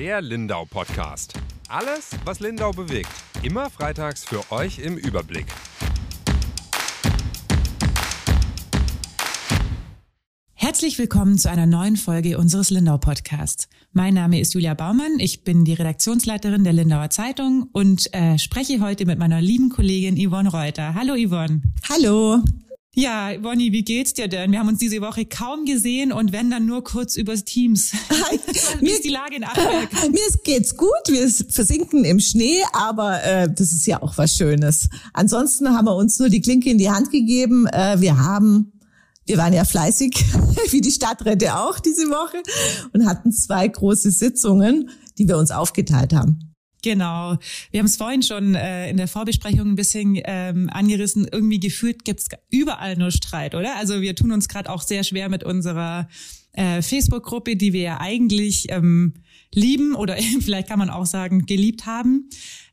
Der Lindau Podcast. Alles, was Lindau bewegt. Immer freitags für euch im Überblick. Herzlich willkommen zu einer neuen Folge unseres Lindau Podcasts. Mein Name ist Julia Baumann, ich bin die Redaktionsleiterin der Lindauer Zeitung und äh, spreche heute mit meiner lieben Kollegin Yvonne Reuter. Hallo Yvonne. Hallo. Ja, Bonnie, wie geht's dir denn? Wir haben uns diese Woche kaum gesehen und wenn dann nur kurz übers Teams. wie ist die Lage in Achberg? Mir geht's gut, wir versinken im Schnee, aber äh, das ist ja auch was Schönes. Ansonsten haben wir uns nur die Klinke in die Hand gegeben. Äh, wir haben wir waren ja fleißig, wie die Stadträte auch diese Woche, und hatten zwei große Sitzungen, die wir uns aufgeteilt haben. Genau. Wir haben es vorhin schon äh, in der Vorbesprechung ein bisschen ähm, angerissen. Irgendwie gefühlt gibt's überall nur Streit, oder? Also wir tun uns gerade auch sehr schwer mit unserer äh, Facebook-Gruppe, die wir ja eigentlich ähm, lieben oder vielleicht kann man auch sagen geliebt haben.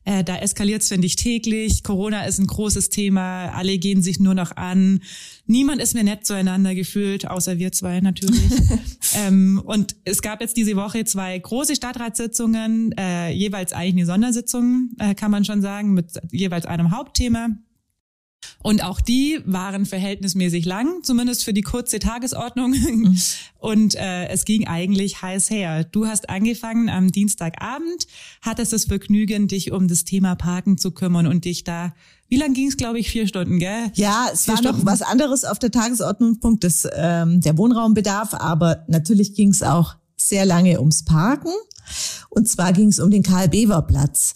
Äh, da eskaliert es, finde ich, täglich. Corona ist ein großes Thema. Alle gehen sich nur noch an. Niemand ist mehr nett zueinander gefühlt, außer wir zwei natürlich. ähm, und es gab jetzt diese Woche zwei große Stadtratssitzungen, äh, jeweils eigentlich eine Sondersitzung, äh, kann man schon sagen, mit jeweils einem Hauptthema. Und auch die waren verhältnismäßig lang, zumindest für die kurze Tagesordnung. Mhm. Und äh, es ging eigentlich heiß her. Du hast angefangen am Dienstagabend, hattest das Vergnügen, dich um das Thema Parken zu kümmern und dich da wie lang ging es, glaube ich, vier Stunden, gell? Ja, es vier war Stunden. noch was anderes auf der Tagesordnung, Punkt des, ähm, der Wohnraumbedarf, aber natürlich ging es auch sehr lange ums Parken. Und zwar ging es um den Karl-Bever-Platz.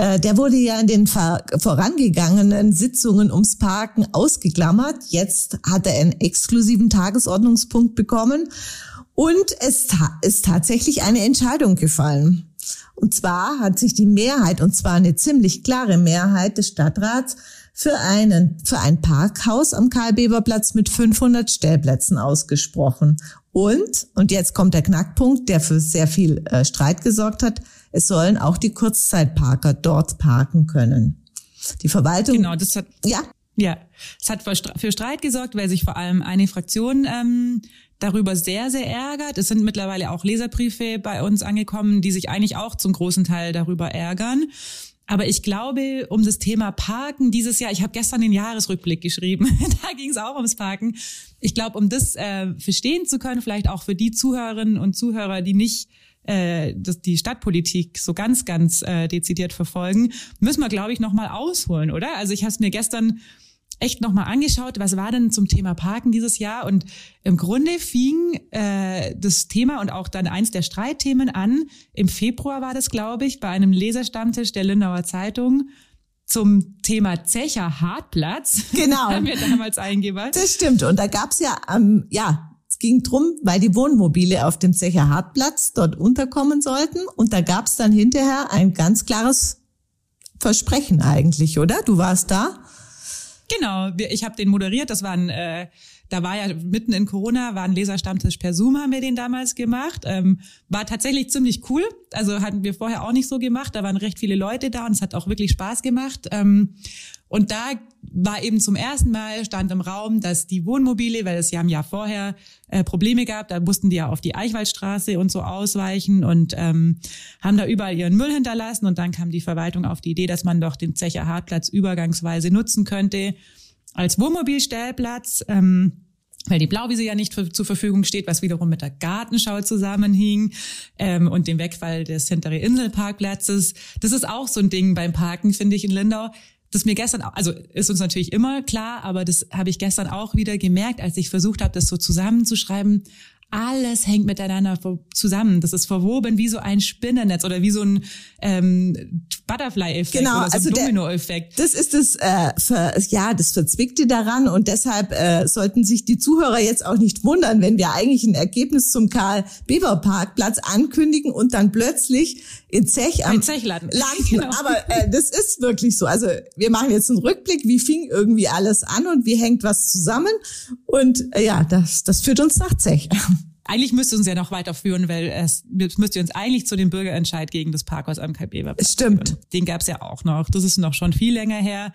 Äh, der wurde ja in den vorangegangenen Sitzungen ums Parken ausgeklammert. Jetzt hat er einen exklusiven Tagesordnungspunkt bekommen und es ist tatsächlich eine Entscheidung gefallen. Und zwar hat sich die Mehrheit, und zwar eine ziemlich klare Mehrheit des Stadtrats, für einen, für ein Parkhaus am Karl-Beber-Platz mit 500 Stellplätzen ausgesprochen. Und, und jetzt kommt der Knackpunkt, der für sehr viel äh, Streit gesorgt hat, es sollen auch die Kurzzeitparker dort parken können. Die Verwaltung. Genau, das hat. Ja. Ja, es hat für Streit gesorgt, weil sich vor allem eine Fraktion ähm, darüber sehr, sehr ärgert. Es sind mittlerweile auch Leserbriefe bei uns angekommen, die sich eigentlich auch zum großen Teil darüber ärgern. Aber ich glaube, um das Thema Parken dieses Jahr, ich habe gestern den Jahresrückblick geschrieben, da ging es auch ums Parken. Ich glaube, um das äh, verstehen zu können, vielleicht auch für die Zuhörerinnen und Zuhörer, die nicht äh, das, die Stadtpolitik so ganz, ganz äh, dezidiert verfolgen, müssen wir, glaube ich, nochmal ausholen, oder? Also ich habe es mir gestern echt nochmal angeschaut, was war denn zum Thema Parken dieses Jahr? Und im Grunde fing äh, das Thema und auch dann eins der Streitthemen an. Im Februar war das, glaube ich, bei einem Leserstammtisch der Lindauer Zeitung zum Thema Zecher Hartplatz. Genau. haben wir damals eingebaut. Das stimmt. Und da gab's ja, ähm, ja, ging drum, weil die Wohnmobile auf dem Zecher Hartplatz dort unterkommen sollten. Und da gab es dann hinterher ein ganz klares Versprechen eigentlich, oder? Du warst da? Genau, ich habe den moderiert. Das war ein, äh, da war ja mitten in Corona, war ein Leserstammtisch per Zoom, haben wir den damals gemacht. Ähm, war tatsächlich ziemlich cool. Also hatten wir vorher auch nicht so gemacht. Da waren recht viele Leute da und es hat auch wirklich Spaß gemacht. Ähm, und da war eben zum ersten Mal stand im Raum, dass die Wohnmobile, weil es ja im Jahr vorher äh, Probleme gab, da mussten die ja auf die Eichwaldstraße und so ausweichen und ähm, haben da überall ihren Müll hinterlassen. Und dann kam die Verwaltung auf die Idee, dass man doch den Zecher Hartplatz übergangsweise nutzen könnte als Wohnmobilstellplatz. Ähm, weil die Blauwiese ja nicht zur Verfügung steht, was wiederum mit der Gartenschau zusammenhing ähm, und dem Wegfall des hintere Inselparkplatzes. Das ist auch so ein Ding beim Parken, finde ich, in Lindau das mir gestern, also ist uns natürlich immer klar, aber das habe ich gestern auch wieder gemerkt, als ich versucht habe, das so zusammenzuschreiben alles hängt miteinander zusammen. Das ist verwoben wie so ein Spinnennetz oder wie so ein ähm, Butterfly-Effekt genau, oder so also Domino-Effekt. Das ist das, äh, ver, ja, das Verzwickte daran und deshalb äh, sollten sich die Zuhörer jetzt auch nicht wundern, wenn wir eigentlich ein Ergebnis zum Karl-Beber-Parkplatz ankündigen und dann plötzlich in Zech am Zech landen. Genau. Aber äh, das ist wirklich so. Also wir machen jetzt einen Rückblick, wie fing irgendwie alles an und wie hängt was zusammen und äh, ja, das, das führt uns nach Zech eigentlich müsste uns ja noch weiterführen, weil es müsste uns eigentlich zu dem Bürgerentscheid gegen das Parkhaus am KB Stimmt. Den gab es ja auch noch. Das ist noch schon viel länger her.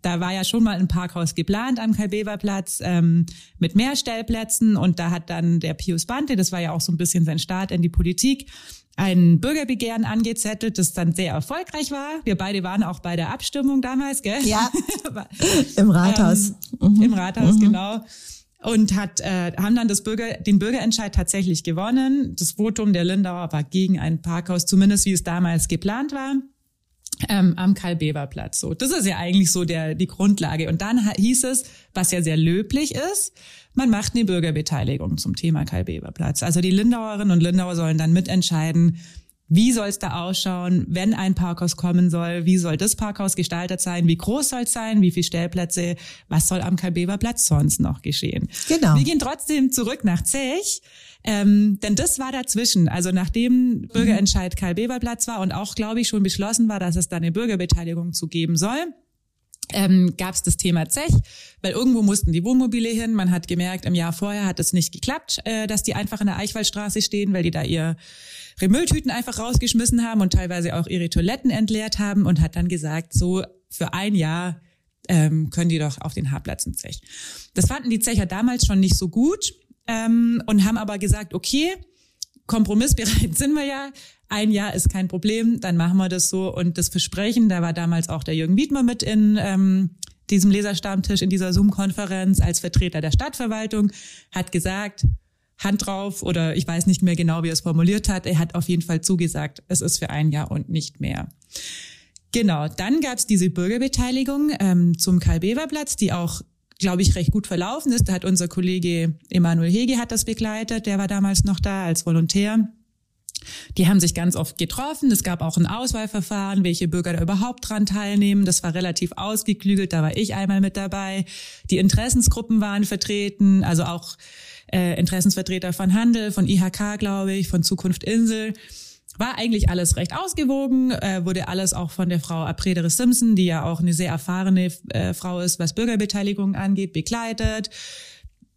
da war ja schon mal ein Parkhaus geplant am Karl-Bever-Platz ähm, mit mehr Stellplätzen und da hat dann der Pius Bante, das war ja auch so ein bisschen sein Start in die Politik, ein Bürgerbegehren angezettelt, das dann sehr erfolgreich war. Wir beide waren auch bei der Abstimmung damals, gell? Ja, im Rathaus. Ähm, mhm. Im Rathaus, mhm. genau. Und hat, äh, haben dann das Bürger, den Bürgerentscheid tatsächlich gewonnen. Das Votum der Lindauer war gegen ein Parkhaus, zumindest wie es damals geplant war ähm, am Karl-Beber-Platz. So, das ist ja eigentlich so der die Grundlage. Und dann hieß es, was ja sehr löblich ist, man macht eine Bürgerbeteiligung zum Thema Karl-Beber-Platz. Also die Lindauerinnen und Lindauer sollen dann mitentscheiden, wie soll es da ausschauen, wenn ein Parkhaus kommen soll? Wie soll das Parkhaus gestaltet sein? Wie groß soll es sein? Wie viele Stellplätze? Was soll am Karl-Beber Platz sonst noch geschehen? Genau. Wir gehen trotzdem zurück nach Zech ähm, denn das war dazwischen. Also nachdem Bürgerentscheid Karl Beber Platz war und auch, glaube ich, schon beschlossen war, dass es da eine Bürgerbeteiligung zu geben soll, ähm, gab es das Thema Zech, weil irgendwo mussten die Wohnmobile hin. Man hat gemerkt, im Jahr vorher hat es nicht geklappt, äh, dass die einfach in der Eichwaldstraße stehen, weil die da ihr ihre Mülltüten einfach rausgeschmissen haben und teilweise auch ihre Toiletten entleert haben und hat dann gesagt, so für ein Jahr ähm, können die doch auf den Haarplatz in Zech. Das fanden die Zecher damals schon nicht so gut ähm, und haben aber gesagt, okay, kompromissbereit sind wir ja. Ein Jahr ist kein Problem, dann machen wir das so. Und das Versprechen, da war damals auch der Jürgen Wiedmer mit in ähm, diesem Leserstammtisch, in dieser Zoom-Konferenz als Vertreter der Stadtverwaltung, hat gesagt, Hand drauf oder ich weiß nicht mehr genau, wie er es formuliert hat. Er hat auf jeden Fall zugesagt, es ist für ein Jahr und nicht mehr. Genau, dann gab es diese Bürgerbeteiligung ähm, zum Karl-Bever-Platz, die auch glaube ich, recht gut verlaufen ist. Da hat unser Kollege Emanuel Hege hat das begleitet, der war damals noch da als Volontär. Die haben sich ganz oft getroffen. Es gab auch ein Auswahlverfahren, welche Bürger da überhaupt dran teilnehmen. Das war relativ ausgeklügelt. Da war ich einmal mit dabei. Die Interessensgruppen waren vertreten, also auch äh, Interessensvertreter von Handel, von IHK, glaube ich, von Zukunft Insel war eigentlich alles recht ausgewogen, äh, wurde alles auch von der Frau Apredere Simpson, die ja auch eine sehr erfahrene äh, Frau ist, was Bürgerbeteiligung angeht, begleitet.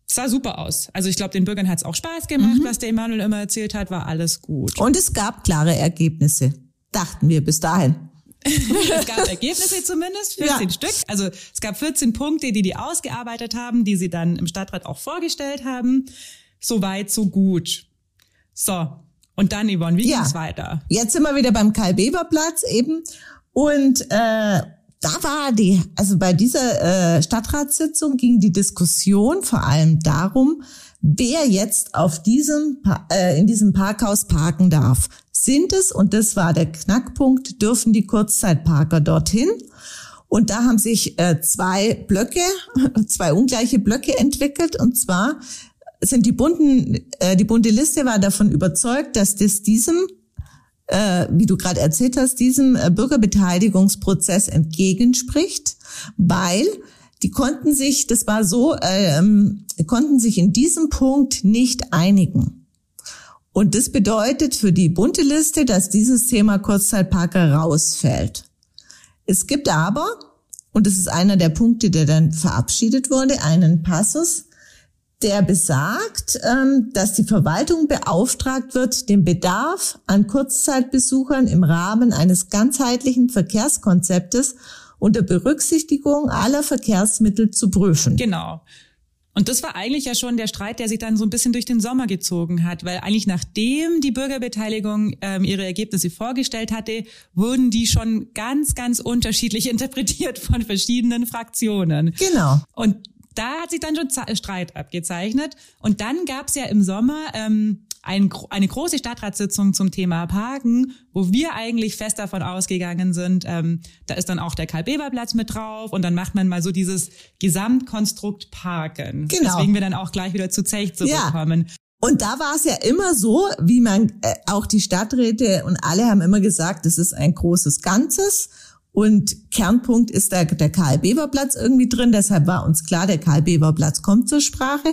sah super aus. Also ich glaube, den Bürgern hat es auch Spaß gemacht, mhm. was der Emanuel immer erzählt hat, war alles gut. Und es gab klare Ergebnisse, dachten wir bis dahin. es gab Ergebnisse zumindest, 14 ja. Stück. Also es gab 14 Punkte, die die ausgearbeitet haben, die sie dann im Stadtrat auch vorgestellt haben. So weit, so gut. So, und dann, Yvonne, wie ja. ging's weiter? Jetzt sind wir wieder beim Karl-Beber-Platz eben. Und äh, da war die, also bei dieser äh, Stadtratssitzung ging die Diskussion vor allem darum, wer jetzt auf diesem äh, in diesem Parkhaus parken darf. Sind es, und das war der Knackpunkt, dürfen die Kurzzeitparker dorthin? Und da haben sich äh, zwei Blöcke, zwei ungleiche Blöcke entwickelt. Und zwar sind die bunten, äh, die bunte Liste war davon überzeugt, dass das diesem, äh, wie du gerade erzählt hast, diesem äh, Bürgerbeteiligungsprozess entgegenspricht, weil die konnten sich, das war so, ähm, konnten sich in diesem Punkt nicht einigen. Und das bedeutet für die bunte Liste, dass dieses Thema Kurzzeitparker rausfällt. Es gibt aber, und das ist einer der Punkte, der dann verabschiedet wurde, einen Passus, der besagt, ähm, dass die Verwaltung beauftragt wird, den Bedarf an Kurzzeitbesuchern im Rahmen eines ganzheitlichen Verkehrskonzeptes unter Berücksichtigung aller Verkehrsmittel zu prüfen. Genau. Und das war eigentlich ja schon der Streit, der sich dann so ein bisschen durch den Sommer gezogen hat, weil eigentlich nachdem die Bürgerbeteiligung ähm, ihre Ergebnisse vorgestellt hatte, wurden die schon ganz, ganz unterschiedlich interpretiert von verschiedenen Fraktionen. Genau. Und da hat sich dann schon Streit abgezeichnet. Und dann gab es ja im Sommer ähm, ein, eine große Stadtratssitzung zum Thema Parken, wo wir eigentlich fest davon ausgegangen sind, ähm, da ist dann auch der Karl-Beber-Platz mit drauf und dann macht man mal so dieses Gesamtkonstrukt Parken. Genau. Deswegen wir dann auch gleich wieder zu Zech zurückkommen. Ja. Und da war es ja immer so, wie man äh, auch die Stadträte und alle haben immer gesagt, es ist ein großes Ganzes. Und Kernpunkt ist der, der Karl-Beber-Platz irgendwie drin. Deshalb war uns klar, der Karl-Beber-Platz kommt zur Sprache.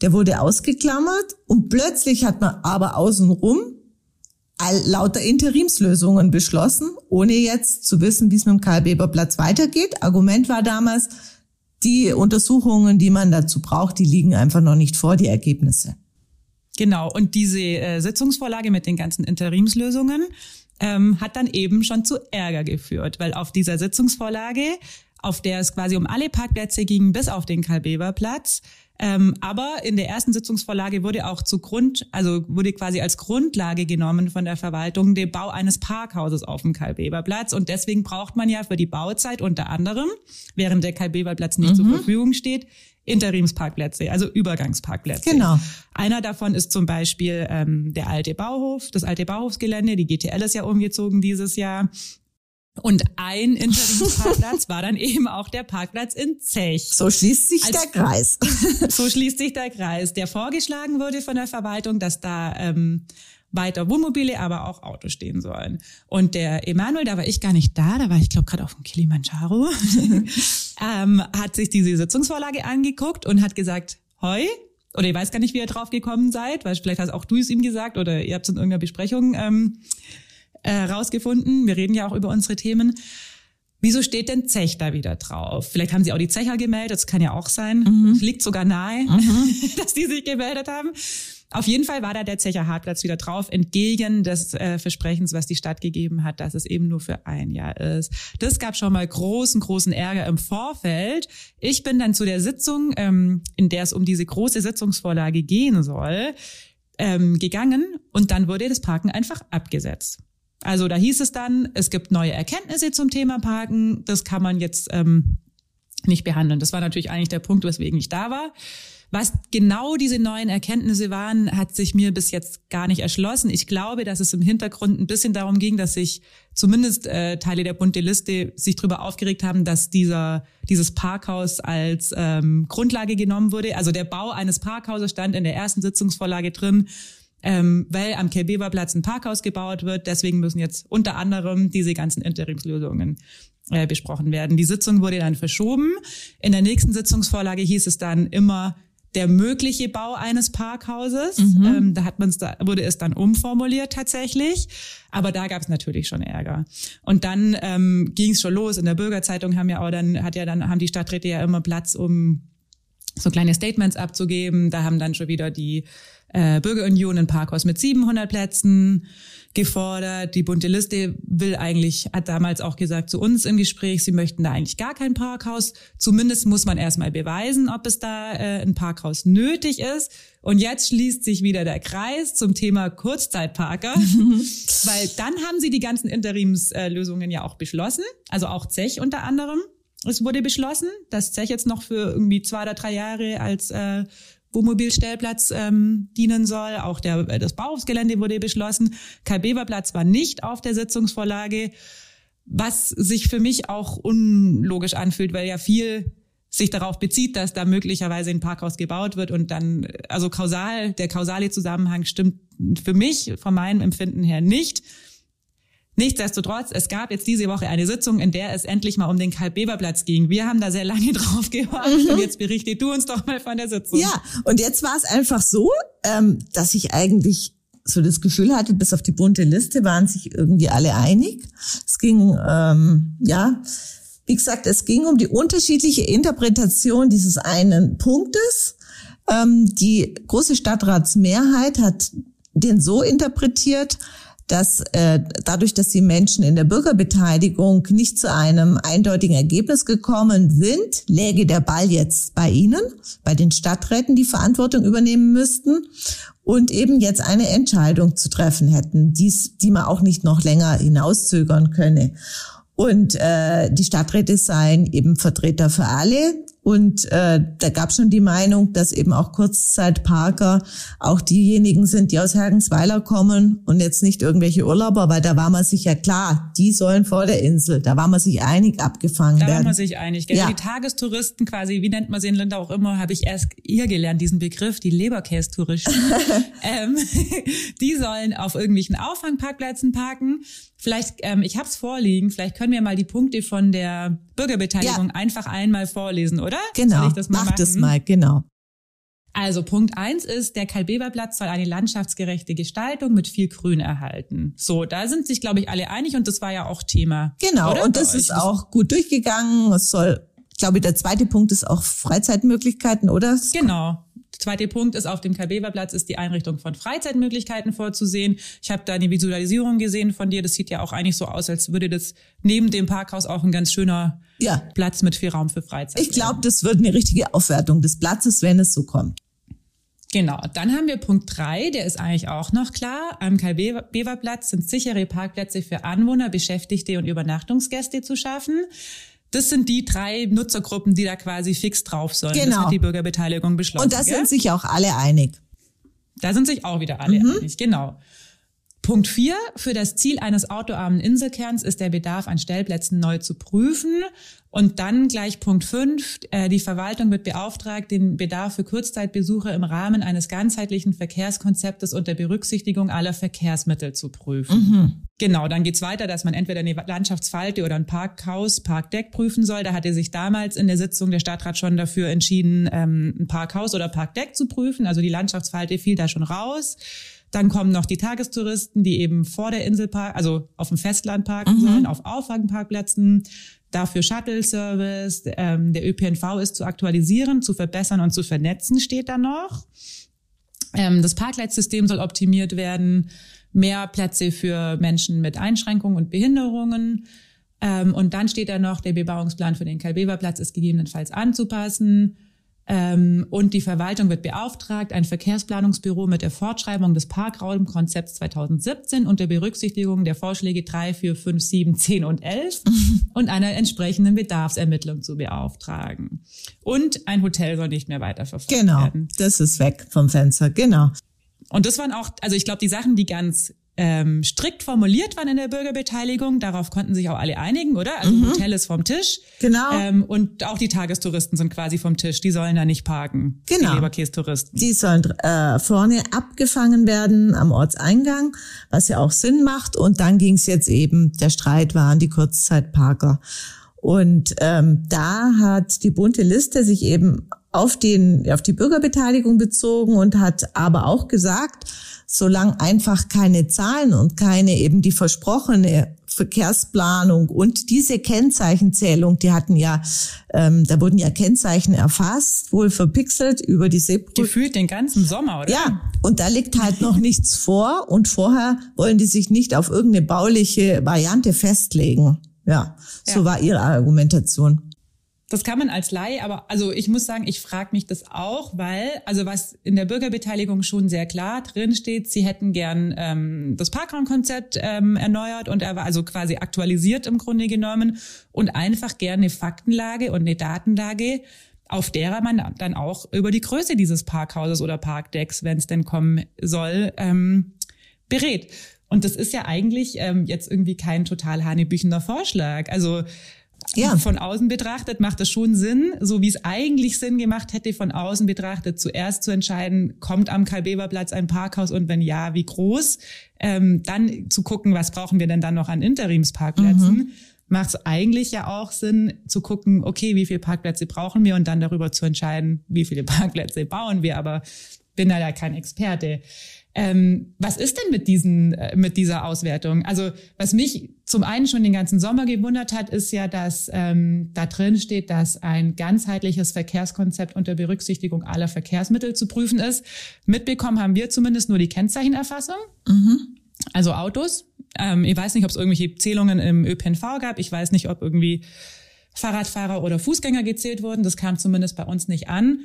Der wurde ausgeklammert. Und plötzlich hat man aber außenrum lauter Interimslösungen beschlossen, ohne jetzt zu wissen, wie es mit dem Karl-Beber-Platz weitergeht. Argument war damals, die Untersuchungen, die man dazu braucht, die liegen einfach noch nicht vor, die Ergebnisse. Genau. Und diese äh, Sitzungsvorlage mit den ganzen Interimslösungen, ähm, hat dann eben schon zu Ärger geführt, weil auf dieser Sitzungsvorlage auf der es quasi um alle Parkplätze ging, bis auf den Karl-Bever-Platz. Ähm, aber in der ersten Sitzungsvorlage wurde auch zu Grund, also wurde quasi als Grundlage genommen von der Verwaltung der Bau eines Parkhauses auf dem Karl-Bever-Platz. Und deswegen braucht man ja für die Bauzeit unter anderem, während der Karl-Bever-Platz nicht mhm. zur Verfügung steht, Interimsparkplätze, also Übergangsparkplätze. Genau. Einer davon ist zum Beispiel ähm, der alte Bauhof, das alte Bauhofsgelände. Die GTL ist ja umgezogen dieses Jahr. Und ein Interimsparkplatz war dann eben auch der Parkplatz in Zech. So schließt sich Als, der Kreis. so schließt sich der Kreis, der vorgeschlagen wurde von der Verwaltung, dass da ähm, weiter Wohnmobile, aber auch Autos stehen sollen. Und der Emanuel, da war ich gar nicht da, da war ich glaube gerade auf dem Kilimanjaro, ähm, hat sich diese Sitzungsvorlage angeguckt und hat gesagt, hoi, oder ich weiß gar nicht, wie ihr drauf gekommen seid, weil vielleicht hast auch du es ihm gesagt oder ihr habt es in irgendeiner Besprechung ähm, äh, rausgefunden. Wir reden ja auch über unsere Themen. Wieso steht denn Zech da wieder drauf? Vielleicht haben sie auch die Zecher gemeldet, das kann ja auch sein. Mhm. Liegt sogar nahe, mhm. dass die sich gemeldet haben. Auf jeden Fall war da der Zecher Hartplatz wieder drauf, entgegen des äh, Versprechens, was die Stadt gegeben hat, dass es eben nur für ein Jahr ist. Das gab schon mal großen, großen Ärger im Vorfeld. Ich bin dann zu der Sitzung, ähm, in der es um diese große Sitzungsvorlage gehen soll, ähm, gegangen und dann wurde das Parken einfach abgesetzt. Also da hieß es dann, es gibt neue Erkenntnisse zum Thema Parken. Das kann man jetzt ähm, nicht behandeln. Das war natürlich eigentlich der Punkt, weswegen ich da war. Was genau diese neuen Erkenntnisse waren, hat sich mir bis jetzt gar nicht erschlossen. Ich glaube, dass es im Hintergrund ein bisschen darum ging, dass sich zumindest äh, Teile der bunte Liste sich darüber aufgeregt haben, dass dieser dieses Parkhaus als ähm, Grundlage genommen wurde. Also der Bau eines Parkhauses stand in der ersten Sitzungsvorlage drin ähm, weil am Kelbeberplatz ein Parkhaus gebaut wird. Deswegen müssen jetzt unter anderem diese ganzen Interimslösungen äh, besprochen werden. Die Sitzung wurde dann verschoben. In der nächsten Sitzungsvorlage hieß es dann immer der mögliche Bau eines Parkhauses. Mhm. Ähm, da hat man da wurde es dann umformuliert tatsächlich. Aber da gab es natürlich schon Ärger. Und dann ähm, ging es schon los. In der Bürgerzeitung haben ja auch dann hat ja dann haben die Stadträte ja immer Platz, um so kleine Statements abzugeben. Da haben dann schon wieder die äh, Bürgerunion ein Parkhaus mit 700 Plätzen gefordert. Die bunte Liste will eigentlich, hat damals auch gesagt zu uns im Gespräch, sie möchten da eigentlich gar kein Parkhaus. Zumindest muss man erstmal beweisen, ob es da äh, ein Parkhaus nötig ist. Und jetzt schließt sich wieder der Kreis zum Thema Kurzzeitparker, weil dann haben sie die ganzen Interimslösungen ja auch beschlossen, also auch Zech unter anderem. Es wurde beschlossen, dass Zech jetzt noch für irgendwie zwei oder drei Jahre als äh, Wohnmobilstellplatz ähm, dienen soll. Auch der, äh, das Bauhofsgelände wurde beschlossen. Karl-Bever-Platz war nicht auf der Sitzungsvorlage, was sich für mich auch unlogisch anfühlt, weil ja viel sich darauf bezieht, dass da möglicherweise ein Parkhaus gebaut wird und dann, also kausal, der kausale Zusammenhang stimmt für mich, von meinem Empfinden her nicht. Nichtsdestotrotz, es gab jetzt diese Woche eine Sitzung, in der es endlich mal um den Karl-Beber-Platz ging. Wir haben da sehr lange drauf gewartet mhm. und jetzt berichte du uns doch mal von der Sitzung. Ja, und jetzt war es einfach so, ähm, dass ich eigentlich so das Gefühl hatte, bis auf die bunte Liste waren sich irgendwie alle einig. Es ging, ähm, ja, wie gesagt, es ging um die unterschiedliche Interpretation dieses einen Punktes. Ähm, die große Stadtratsmehrheit hat den so interpretiert, dass äh, dadurch, dass die Menschen in der Bürgerbeteiligung nicht zu einem eindeutigen Ergebnis gekommen sind, läge der Ball jetzt bei Ihnen, bei den Stadträten, die Verantwortung übernehmen müssten und eben jetzt eine Entscheidung zu treffen hätten, dies, die man auch nicht noch länger hinauszögern könne. Und äh, die Stadträte seien eben Vertreter für alle. Und äh, da gab schon die Meinung, dass eben auch Kurzzeitparker auch diejenigen sind, die aus Hergensweiler kommen und jetzt nicht irgendwelche Urlauber, weil da war man sich ja klar, die sollen vor der Insel. Da war man sich einig abgefangen da werden. Da war man sich einig. Gell? Ja. Die Tagestouristen quasi, wie nennt man sie in Linda auch immer, habe ich erst hier gelernt, diesen Begriff, die Leberkästouristen. ähm, die sollen auf irgendwelchen Auffangparkplätzen parken Vielleicht, ähm, ich habe es vorliegen, vielleicht können wir mal die Punkte von der Bürgerbeteiligung ja. einfach einmal vorlesen, oder? Genau, das mach machen? das mal, genau. Also Punkt eins ist, der Karl-Beber-Platz soll eine landschaftsgerechte Gestaltung mit viel Grün erhalten. So, da sind sich, glaube ich, alle einig und das war ja auch Thema. Genau, oder? und das ist auch gut durchgegangen. Es soll, glaube ich, der zweite Punkt ist auch Freizeitmöglichkeiten, oder? Genau. Zweiter Punkt ist, auf dem Karl-Bever-Platz ist die Einrichtung von Freizeitmöglichkeiten vorzusehen. Ich habe da eine Visualisierung gesehen von dir. Das sieht ja auch eigentlich so aus, als würde das neben dem Parkhaus auch ein ganz schöner ja. Platz mit viel Raum für Freizeit Ich glaube, das wird eine richtige Aufwertung des Platzes, wenn es so kommt. Genau, dann haben wir Punkt drei, der ist eigentlich auch noch klar. Am Karl-Bever-Platz sind sichere Parkplätze für Anwohner, Beschäftigte und Übernachtungsgäste zu schaffen. Das sind die drei Nutzergruppen, die da quasi fix drauf sollen. Genau. Das hat die Bürgerbeteiligung beschlossen. Und da sind sich auch alle einig. Da sind sich auch wieder alle mhm. einig, genau. Punkt vier: Für das Ziel eines autoarmen Inselkerns ist der Bedarf an Stellplätzen neu zu prüfen. Und dann gleich Punkt fünf: äh, Die Verwaltung wird beauftragt, den Bedarf für Kurzzeitbesucher im Rahmen eines ganzheitlichen Verkehrskonzeptes unter Berücksichtigung aller Verkehrsmittel zu prüfen. Mhm. Genau, dann geht's weiter, dass man entweder eine Landschaftsfalte oder ein Parkhaus, Parkdeck prüfen soll. Da hatte sich damals in der Sitzung der Stadtrat schon dafür entschieden, ähm, ein Parkhaus oder Parkdeck zu prüfen. Also die Landschaftsfalte fiel da schon raus. Dann kommen noch die Tagestouristen, die eben vor der Inselpark, also auf dem Festland parken mhm. sollen, auf Auffangparkplätzen. Dafür Shuttle-Service. Ähm, der ÖPNV ist zu aktualisieren, zu verbessern und zu vernetzen, steht da noch. Ähm, das Parkleitsystem soll optimiert werden. Mehr Plätze für Menschen mit Einschränkungen und Behinderungen. Ähm, und dann steht da noch, der Bebauungsplan für den Kalbeverplatz ist gegebenenfalls anzupassen. Ähm, und die Verwaltung wird beauftragt, ein Verkehrsplanungsbüro mit der Fortschreibung des Parkraumkonzepts 2017 unter Berücksichtigung der Vorschläge 3, 4, 5, 7, 10 und 11 und einer entsprechenden Bedarfsermittlung zu beauftragen. Und ein Hotel soll nicht mehr weiterverfolgt genau, werden. Genau, das ist weg vom Fenster, genau. Und das waren auch, also ich glaube, die Sachen, die ganz ähm, strikt formuliert waren in der Bürgerbeteiligung. Darauf konnten sich auch alle einigen, oder? Also mhm. Hotel ist vom Tisch. Genau. Ähm, und auch die Tagestouristen sind quasi vom Tisch. Die sollen da nicht parken. Genau. Die Leberkästouristen. Die sollen äh, vorne abgefangen werden am Ortseingang, was ja auch Sinn macht. Und dann ging es jetzt eben, der Streit waren die Kurzzeitparker. Und ähm, da hat die bunte Liste sich eben auf den auf die Bürgerbeteiligung bezogen und hat aber auch gesagt, solange einfach keine Zahlen und keine eben die versprochene Verkehrsplanung und diese Kennzeichenzählung, die hatten ja, ähm, da wurden ja Kennzeichen erfasst, wohl verpixelt über diese. Gefühlt den ganzen Sommer, oder? Ja, und da liegt halt noch nichts vor und vorher wollen die sich nicht auf irgendeine bauliche Variante festlegen. Ja, so ja. war ihre Argumentation. Das kann man als Laie, aber also ich muss sagen, ich frage mich das auch, weil, also was in der Bürgerbeteiligung schon sehr klar drin steht, sie hätten gern ähm, das Parkraumkonzept ähm, erneuert und er war also quasi aktualisiert im Grunde genommen und einfach gerne eine Faktenlage und eine Datenlage, auf derer man dann auch über die Größe dieses Parkhauses oder Parkdecks, wenn es denn kommen soll, ähm, berät. Und das ist ja eigentlich ähm, jetzt irgendwie kein total hanebüchender Vorschlag. Also ja. Von außen betrachtet macht es schon Sinn, so wie es eigentlich Sinn gemacht hätte, von außen betrachtet zuerst zu entscheiden, kommt am Karl-Bever-Platz ein Parkhaus und wenn ja, wie groß? Ähm, dann zu gucken, was brauchen wir denn dann noch an Interimsparkplätzen? Mhm. Macht es eigentlich ja auch Sinn zu gucken, okay, wie viele Parkplätze brauchen wir und dann darüber zu entscheiden, wie viele Parkplätze bauen wir. Aber bin da ja kein Experte. Ähm, was ist denn mit diesen, äh, mit dieser Auswertung? Also, was mich zum einen schon den ganzen Sommer gewundert hat, ist ja, dass ähm, da drin steht, dass ein ganzheitliches Verkehrskonzept unter Berücksichtigung aller Verkehrsmittel zu prüfen ist. Mitbekommen haben wir zumindest nur die Kennzeichenerfassung. Mhm. Also Autos. Ähm, ich weiß nicht, ob es irgendwelche Zählungen im ÖPNV gab. Ich weiß nicht, ob irgendwie Fahrradfahrer oder Fußgänger gezählt wurden. Das kam zumindest bei uns nicht an.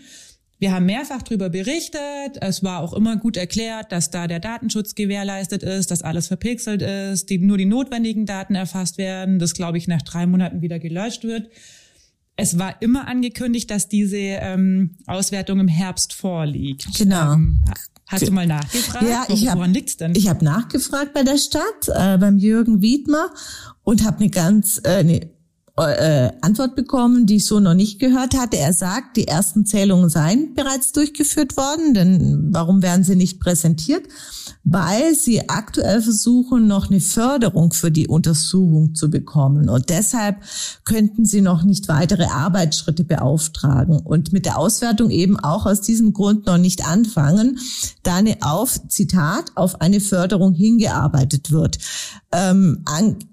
Wir haben mehrfach darüber berichtet. Es war auch immer gut erklärt, dass da der Datenschutz gewährleistet ist, dass alles verpixelt ist, die, nur die notwendigen Daten erfasst werden, das, glaube ich, nach drei Monaten wieder gelöscht wird. Es war immer angekündigt, dass diese ähm, Auswertung im Herbst vorliegt. Genau. Ähm, Hast du mal nachgefragt? Ja, ich hab, woran liegt's denn? Ich habe nachgefragt bei der Stadt, äh, beim Jürgen Wiedmer und habe eine ganz äh, eine äh, Antwort bekommen, die ich so noch nicht gehört hatte. Er sagt, die ersten Zählungen seien bereits durchgeführt worden, denn warum werden sie nicht präsentiert? Weil sie aktuell versuchen, noch eine Förderung für die Untersuchung zu bekommen. Und deshalb könnten sie noch nicht weitere Arbeitsschritte beauftragen und mit der Auswertung eben auch aus diesem Grund noch nicht anfangen, da eine auf, Zitat, auf eine Förderung hingearbeitet wird. Ähm,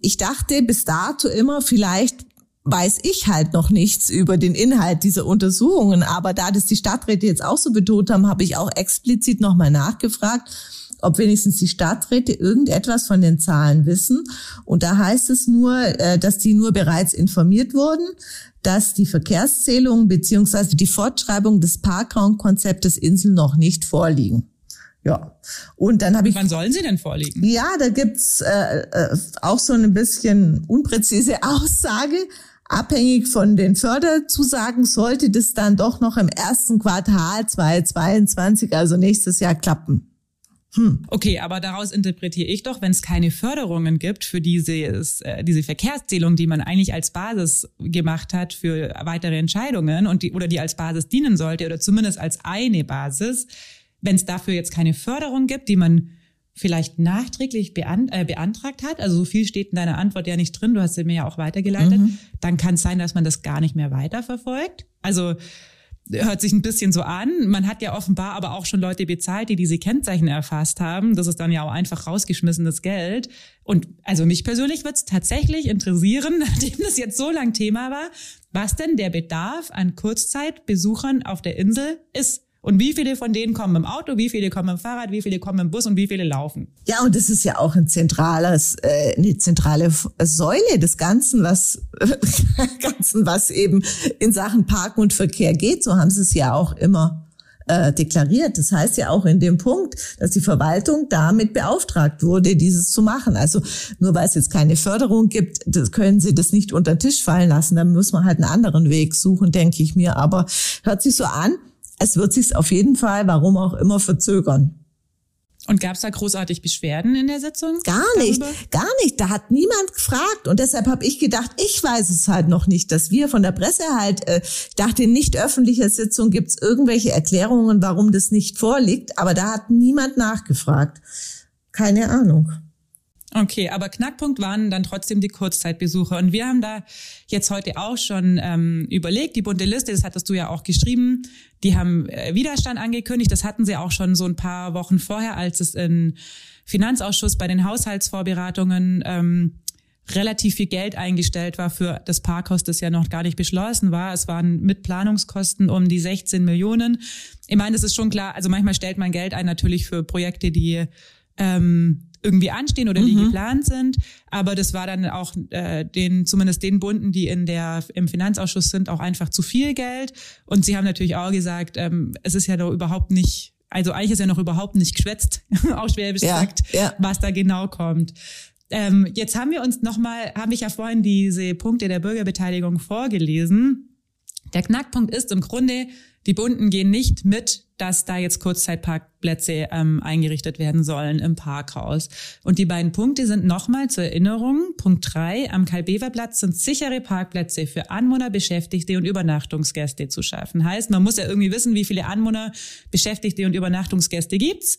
ich dachte bis dato immer, vielleicht weiß ich halt noch nichts über den Inhalt dieser Untersuchungen. Aber da das die Stadträte jetzt auch so betont haben, habe ich auch explizit nochmal nachgefragt, ob wenigstens die Stadträte irgendetwas von den Zahlen wissen. Und da heißt es nur, äh, dass die nur bereits informiert wurden, dass die Verkehrszählung beziehungsweise die Fortschreibung des Parkraumkonzeptes Insel noch nicht vorliegen. Ja. Und dann habe ich. Wann sollen sie denn vorliegen? Ja, da gibt's äh, äh, auch so ein bisschen unpräzise Aussage. Abhängig von den Förderzusagen sollte das dann doch noch im ersten Quartal 2022, also nächstes Jahr, klappen. Hm. Okay, aber daraus interpretiere ich doch, wenn es keine Förderungen gibt für dieses, äh, diese Verkehrszählung, die man eigentlich als Basis gemacht hat für weitere Entscheidungen und die, oder die als Basis dienen sollte oder zumindest als eine Basis, wenn es dafür jetzt keine Förderung gibt, die man vielleicht nachträglich beant äh, beantragt hat, also so viel steht in deiner Antwort ja nicht drin, du hast sie mir ja auch weitergeleitet, mhm. dann kann es sein, dass man das gar nicht mehr weiterverfolgt. Also hört sich ein bisschen so an. Man hat ja offenbar aber auch schon Leute bezahlt, die diese Kennzeichen erfasst haben. Das ist dann ja auch einfach rausgeschmissenes Geld. Und also mich persönlich wird es tatsächlich interessieren, nachdem das jetzt so lang Thema war, was denn der Bedarf an Kurzzeitbesuchern auf der Insel ist. Und wie viele von denen kommen im Auto, wie viele kommen im Fahrrad, wie viele kommen im Bus und wie viele laufen? Ja, und das ist ja auch ein zentrales, äh, eine zentrale Säule des Ganzen, was Ganzen, was eben in Sachen Parken und Verkehr geht. So haben sie es ja auch immer äh, deklariert. Das heißt ja auch in dem Punkt, dass die Verwaltung damit beauftragt wurde, dieses zu machen. Also nur weil es jetzt keine Förderung gibt, das können sie das nicht unter den Tisch fallen lassen. Da muss man halt einen anderen Weg suchen, denke ich mir. Aber hört sich so an, es wird sich auf jeden Fall, warum auch immer, verzögern. Und gab es da großartig Beschwerden in der Sitzung? Gar nicht, darüber? gar nicht. Da hat niemand gefragt. Und deshalb habe ich gedacht, ich weiß es halt noch nicht, dass wir von der Presse halt, äh, dachte, in nicht öffentlicher Sitzung gibt es irgendwelche Erklärungen, warum das nicht vorliegt. Aber da hat niemand nachgefragt. Keine Ahnung. Okay, aber Knackpunkt waren dann trotzdem die Kurzzeitbesuche. Und wir haben da jetzt heute auch schon ähm, überlegt, die bunte Liste, das hattest du ja auch geschrieben, die haben äh, Widerstand angekündigt. Das hatten sie auch schon so ein paar Wochen vorher, als es im Finanzausschuss bei den Haushaltsvorberatungen ähm, relativ viel Geld eingestellt war für das Parkhaus, das ja noch gar nicht beschlossen war. Es waren mit Planungskosten um die 16 Millionen. Ich meine, das ist schon klar, also manchmal stellt man Geld ein natürlich für Projekte, die ähm, irgendwie anstehen oder die mhm. geplant sind. Aber das war dann auch äh, den, zumindest den Bunden, die in der im Finanzausschuss sind, auch einfach zu viel Geld. Und sie haben natürlich auch gesagt, ähm, es ist ja doch überhaupt nicht, also eigentlich ist ja noch überhaupt nicht geschwätzt, auch schwer gesagt, ja, ja. was da genau kommt. Ähm, jetzt haben wir uns nochmal, habe ich ja vorhin diese Punkte der Bürgerbeteiligung vorgelesen. Der Knackpunkt ist im Grunde, die Bunden gehen nicht mit, dass da jetzt Kurzzeitparkplätze ähm, eingerichtet werden sollen im Parkhaus. Und die beiden Punkte sind nochmal zur Erinnerung. Punkt drei, am Karl-Bever-Platz sind sichere Parkplätze für Anwohner, Beschäftigte und Übernachtungsgäste zu schaffen. Heißt, man muss ja irgendwie wissen, wie viele Anwohner, Beschäftigte und Übernachtungsgäste gibt's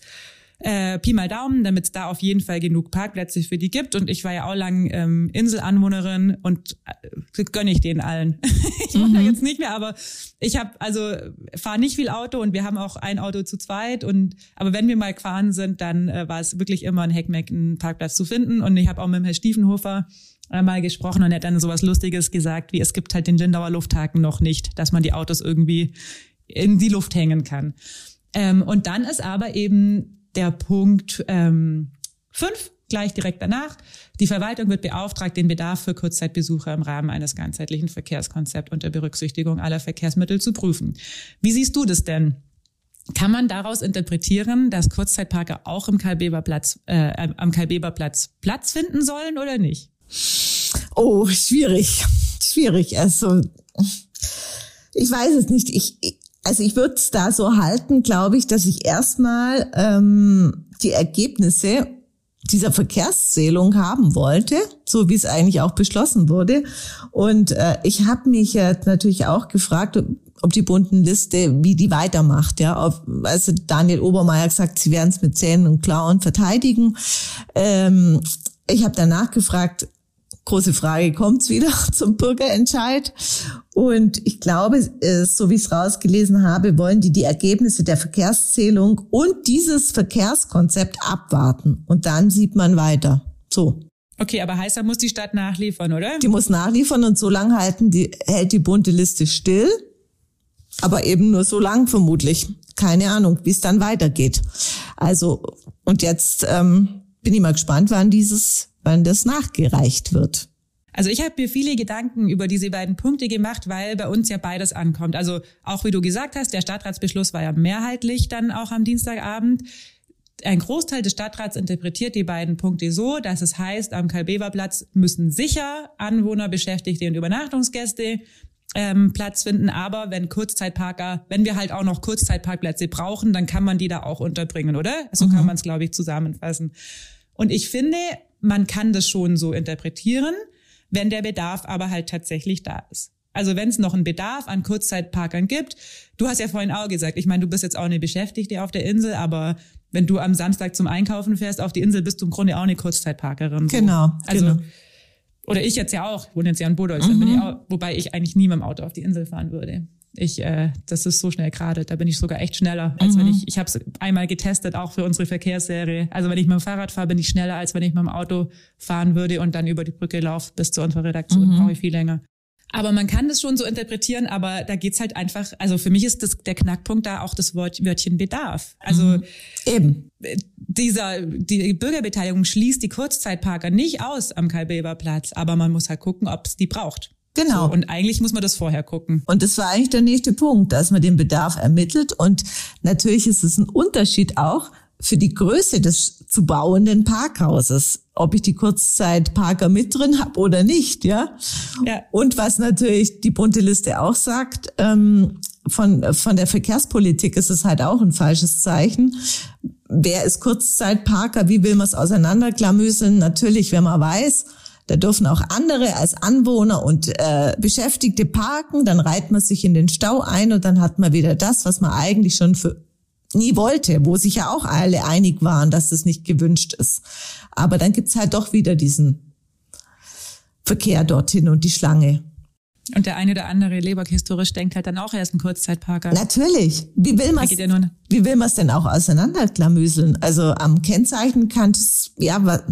äh, Pi mal Daumen, damit es da auf jeden Fall genug Parkplätze für die gibt. Und ich war ja auch lang ähm, Inselanwohnerin und äh, gönne ich denen allen. ich mache mhm. da jetzt nicht mehr, aber ich habe also fahre nicht viel Auto und wir haben auch ein Auto zu zweit. Und aber wenn wir mal gefahren sind, dann äh, war es wirklich immer ein Heckmeck, einen Parkplatz zu finden. Und ich habe auch mit dem Herrn Stiefenhofer mal gesprochen und er hat dann sowas Lustiges gesagt, wie es gibt halt den Lindauer Lufthaken noch nicht, dass man die Autos irgendwie in die Luft hängen kann. Ähm, und dann ist aber eben der Punkt ähm, fünf gleich direkt danach. Die Verwaltung wird beauftragt, den Bedarf für Kurzzeitbesucher im Rahmen eines ganzheitlichen Verkehrskonzepts unter Berücksichtigung aller Verkehrsmittel zu prüfen. Wie siehst du das denn? Kann man daraus interpretieren, dass Kurzzeitparker auch im Karl-Beber-Platz, äh, am Karl-Beber-Platz Platz finden sollen oder nicht? Oh, schwierig, schwierig. Also ich weiß es nicht. Ich, also ich würde es da so halten, glaube ich, dass ich erstmal ähm, die Ergebnisse dieser Verkehrszählung haben wollte, so wie es eigentlich auch beschlossen wurde. Und äh, ich habe mich ja natürlich auch gefragt, ob die bunten Liste, wie die weitermacht. Ja, ob, also Daniel Obermeier gesagt, sie werden es mit Zähnen und Klauen verteidigen. Ähm, ich habe danach gefragt, große Frage, kommt's wieder zum Bürgerentscheid? Und ich glaube, so wie ich es rausgelesen habe, wollen die die Ergebnisse der Verkehrszählung und dieses Verkehrskonzept abwarten. Und dann sieht man weiter. So. Okay, aber heißt, da muss die Stadt nachliefern, oder? Die muss nachliefern und so lange halten die, hält die bunte Liste still. Aber eben nur so lang vermutlich. Keine Ahnung, wie es dann weitergeht. Also, und jetzt ähm, bin ich mal gespannt, wann dieses, wann das nachgereicht wird. Also ich habe mir viele Gedanken über diese beiden Punkte gemacht, weil bei uns ja beides ankommt. Also auch wie du gesagt hast, der Stadtratsbeschluss war ja mehrheitlich dann auch am Dienstagabend. Ein Großteil des Stadtrats interpretiert die beiden Punkte so, dass es heißt, am Karl-Bever-Platz müssen sicher Anwohner, Beschäftigte und Übernachtungsgäste ähm, Platz finden. Aber wenn Kurzzeitparker, wenn wir halt auch noch Kurzzeitparkplätze brauchen, dann kann man die da auch unterbringen, oder? So mhm. kann man es, glaube ich, zusammenfassen. Und ich finde, man kann das schon so interpretieren, wenn der Bedarf aber halt tatsächlich da ist. Also wenn es noch einen Bedarf an Kurzzeitparkern gibt, du hast ja vorhin auch gesagt, ich meine, du bist jetzt auch eine Beschäftigte auf der Insel, aber wenn du am Samstag zum Einkaufen fährst auf die Insel, bist du im Grunde auch eine Kurzzeitparkerin. So. Genau. Also genau. oder ich jetzt ja auch, wohne jetzt ja in Bodolz, mhm. ich auch, wobei ich eigentlich nie mit dem Auto auf die Insel fahren würde. Ich, äh, das ist so schnell gerade, da bin ich sogar echt schneller, als mhm. wenn ich, ich habe es einmal getestet, auch für unsere Verkehrsserie. Also wenn ich mit dem Fahrrad fahre, bin ich schneller, als wenn ich mit dem Auto fahren würde und dann über die Brücke laufe bis zu unserer Redaktion, mhm. brauche ich viel länger. Aber man kann das schon so interpretieren, aber da geht's halt einfach, also für mich ist das der Knackpunkt da auch das Wort, Wörtchen Bedarf. Also mhm. eben dieser die Bürgerbeteiligung schließt die Kurzzeitparker nicht aus am Karl-Bever-Platz, aber man muss halt gucken, ob es die braucht. Genau. So, und eigentlich muss man das vorher gucken. Und das war eigentlich der nächste Punkt, dass man den Bedarf ermittelt. Und natürlich ist es ein Unterschied auch für die Größe des zu bauenden Parkhauses, ob ich die Kurzzeitparker mit drin habe oder nicht, ja? ja. Und was natürlich die bunte Liste auch sagt, ähm, von, von der Verkehrspolitik ist es halt auch ein falsches Zeichen. Wer ist Kurzzeitparker? Wie will man es auseinanderklamüseln? Natürlich, wenn man weiß, da dürfen auch andere als Anwohner und äh, Beschäftigte parken. Dann reiht man sich in den Stau ein und dann hat man wieder das, was man eigentlich schon für nie wollte, wo sich ja auch alle einig waren, dass das nicht gewünscht ist. Aber dann gibt's halt doch wieder diesen Verkehr dorthin und die Schlange. Und der eine oder andere Leberg historisch denkt halt dann auch erst ein Kurzzeitparker. Natürlich. Wie will man ja wie will man es denn auch auseinanderklamüseln? Also am Kennzeichen kann es, ja,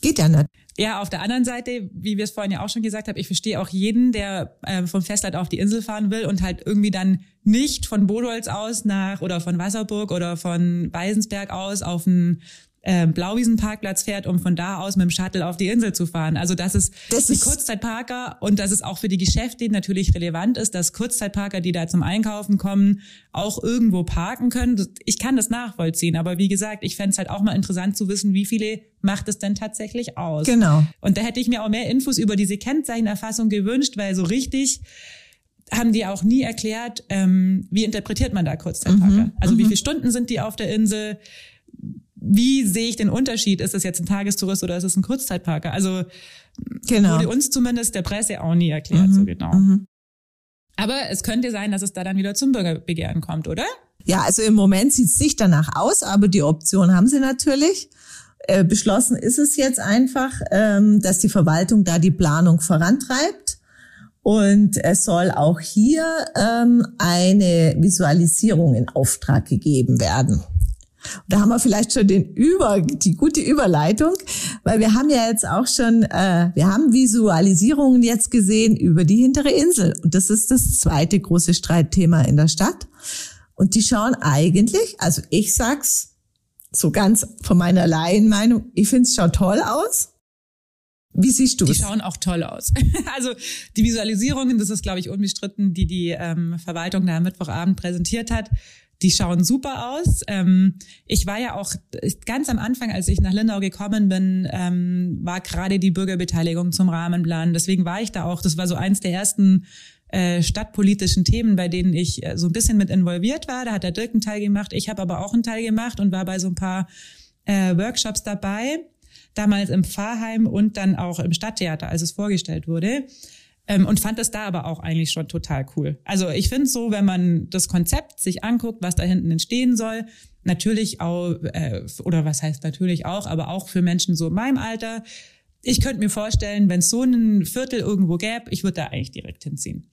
geht ja nicht. Ja, auf der anderen Seite, wie wir es vorhin ja auch schon gesagt haben, ich verstehe auch jeden, der äh, vom Festland auf die Insel fahren will und halt irgendwie dann nicht von Bodolz aus nach oder von Wasserburg oder von Weisensberg aus auf ein äh, Blauwiesenparkplatz fährt, um von da aus mit dem Shuttle auf die Insel zu fahren. Also das ist das die Kurzzeitparker und dass es auch für die Geschäfte natürlich relevant ist, dass Kurzzeitparker, die da zum Einkaufen kommen, auch irgendwo parken können. Ich kann das nachvollziehen, aber wie gesagt, ich fände es halt auch mal interessant zu wissen, wie viele macht es denn tatsächlich aus. Genau. Und da hätte ich mir auch mehr Infos über diese Kennzeichenerfassung gewünscht, weil so richtig haben die auch nie erklärt, ähm, wie interpretiert man da Kurzzeitparker. Mhm, also wie mhm. viele Stunden sind die auf der Insel? Wie sehe ich den Unterschied? Ist es jetzt ein Tagestourist oder ist es ein Kurzzeitparker? Also genau. wurde uns zumindest der Presse auch nie erklärt, mhm. so genau. Mhm. Aber es könnte sein, dass es da dann wieder zum Bürgerbegehren kommt, oder? Ja, also im Moment sieht es nicht danach aus, aber die Option haben sie natürlich. Äh, beschlossen ist es jetzt einfach, ähm, dass die Verwaltung da die Planung vorantreibt. Und es soll auch hier ähm, eine Visualisierung in Auftrag gegeben werden. Da haben wir vielleicht schon den Über, die gute Überleitung, weil wir haben ja jetzt auch schon, äh, wir haben Visualisierungen jetzt gesehen über die hintere Insel. Und das ist das zweite große Streitthema in der Stadt. Und die schauen eigentlich, also ich sag's so ganz von meiner Laienmeinung, ich finde es schaut toll aus. Wie siehst du Die schauen auch toll aus. also die Visualisierungen, das ist, glaube ich, unbestritten, die die ähm, Verwaltung da am Mittwochabend präsentiert hat, die schauen super aus. Ähm, ich war ja auch ganz am Anfang, als ich nach Lindau gekommen bin, ähm, war gerade die Bürgerbeteiligung zum Rahmenplan. Deswegen war ich da auch. Das war so eins der ersten äh, stadtpolitischen Themen, bei denen ich äh, so ein bisschen mit involviert war. Da hat der Dirk einen Teil gemacht. Ich habe aber auch einen Teil gemacht und war bei so ein paar äh, Workshops dabei. Damals im Pfarrheim und dann auch im Stadttheater, als es vorgestellt wurde. Ähm, und fand das da aber auch eigentlich schon total cool. Also ich finde so, wenn man das Konzept sich anguckt, was da hinten entstehen soll, natürlich auch, äh, oder was heißt natürlich auch, aber auch für Menschen so in meinem Alter, ich könnte mir vorstellen, wenn es so ein Viertel irgendwo gäbe, ich würde da eigentlich direkt hinziehen.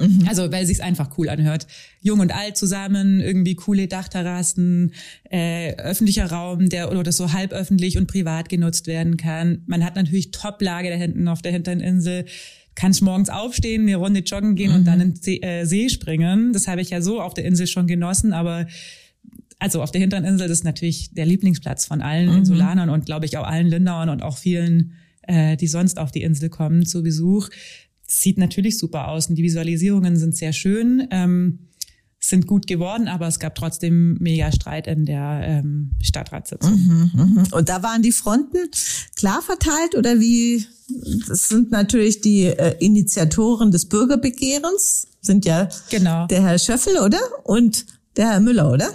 Mhm. Also weil sich's einfach cool anhört. Jung und alt zusammen, irgendwie coole Dachterrassen, äh, öffentlicher Raum, der oder das so halböffentlich und privat genutzt werden kann. Man hat natürlich Top-Lage da hinten auf der hinteren Insel. Kannst morgens aufstehen, eine Runde joggen gehen mhm. und dann in den See, äh, See springen. Das habe ich ja so auf der Insel schon genossen, aber also auf der hinteren Insel, ist natürlich der Lieblingsplatz von allen mhm. Insulanern und glaube ich auch allen Lindauern und auch vielen, äh, die sonst auf die Insel kommen zu Besuch sieht natürlich super aus und die Visualisierungen sind sehr schön, ähm, sind gut geworden, aber es gab trotzdem mega Streit in der ähm, Stadtratssitzung. Mhm, mhm. Und da waren die Fronten klar verteilt oder wie? Das sind natürlich die äh, Initiatoren des Bürgerbegehrens, sind ja genau. der Herr Schöffel, oder? Und der Herr Müller, oder?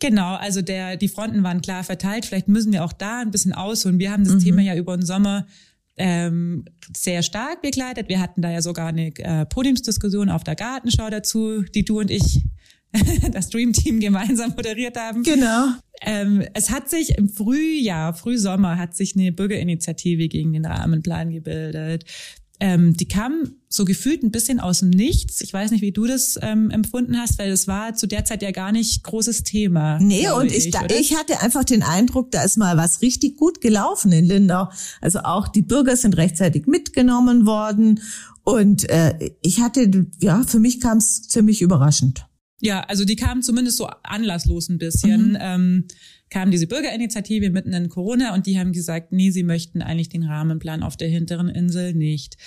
Genau, also der, die Fronten waren klar verteilt. Vielleicht müssen wir auch da ein bisschen ausholen. Wir haben das mhm. Thema ja über den Sommer ähm, sehr stark begleitet. Wir hatten da ja sogar eine äh, Podiumsdiskussion auf der Gartenschau dazu, die du und ich, das Dream Team gemeinsam moderiert haben. Genau. Ähm, es hat sich im Frühjahr, Frühsommer, hat sich eine Bürgerinitiative gegen den Rahmenplan gebildet. Ähm, die kam so gefühlt ein bisschen aus dem Nichts. Ich weiß nicht, wie du das ähm, empfunden hast, weil es war zu der Zeit ja gar nicht großes Thema. Nee, und ich, ich, da, ich hatte einfach den Eindruck, da ist mal was richtig gut gelaufen in Lindau. Also auch die Bürger sind rechtzeitig mitgenommen worden. Und äh, ich hatte, ja, für mich kam es ziemlich überraschend. Ja, also die kamen zumindest so anlasslos ein bisschen. Mhm. Ähm, kam diese Bürgerinitiative mitten in Corona und die haben gesagt, nee, sie möchten eigentlich den Rahmenplan auf der hinteren Insel nicht.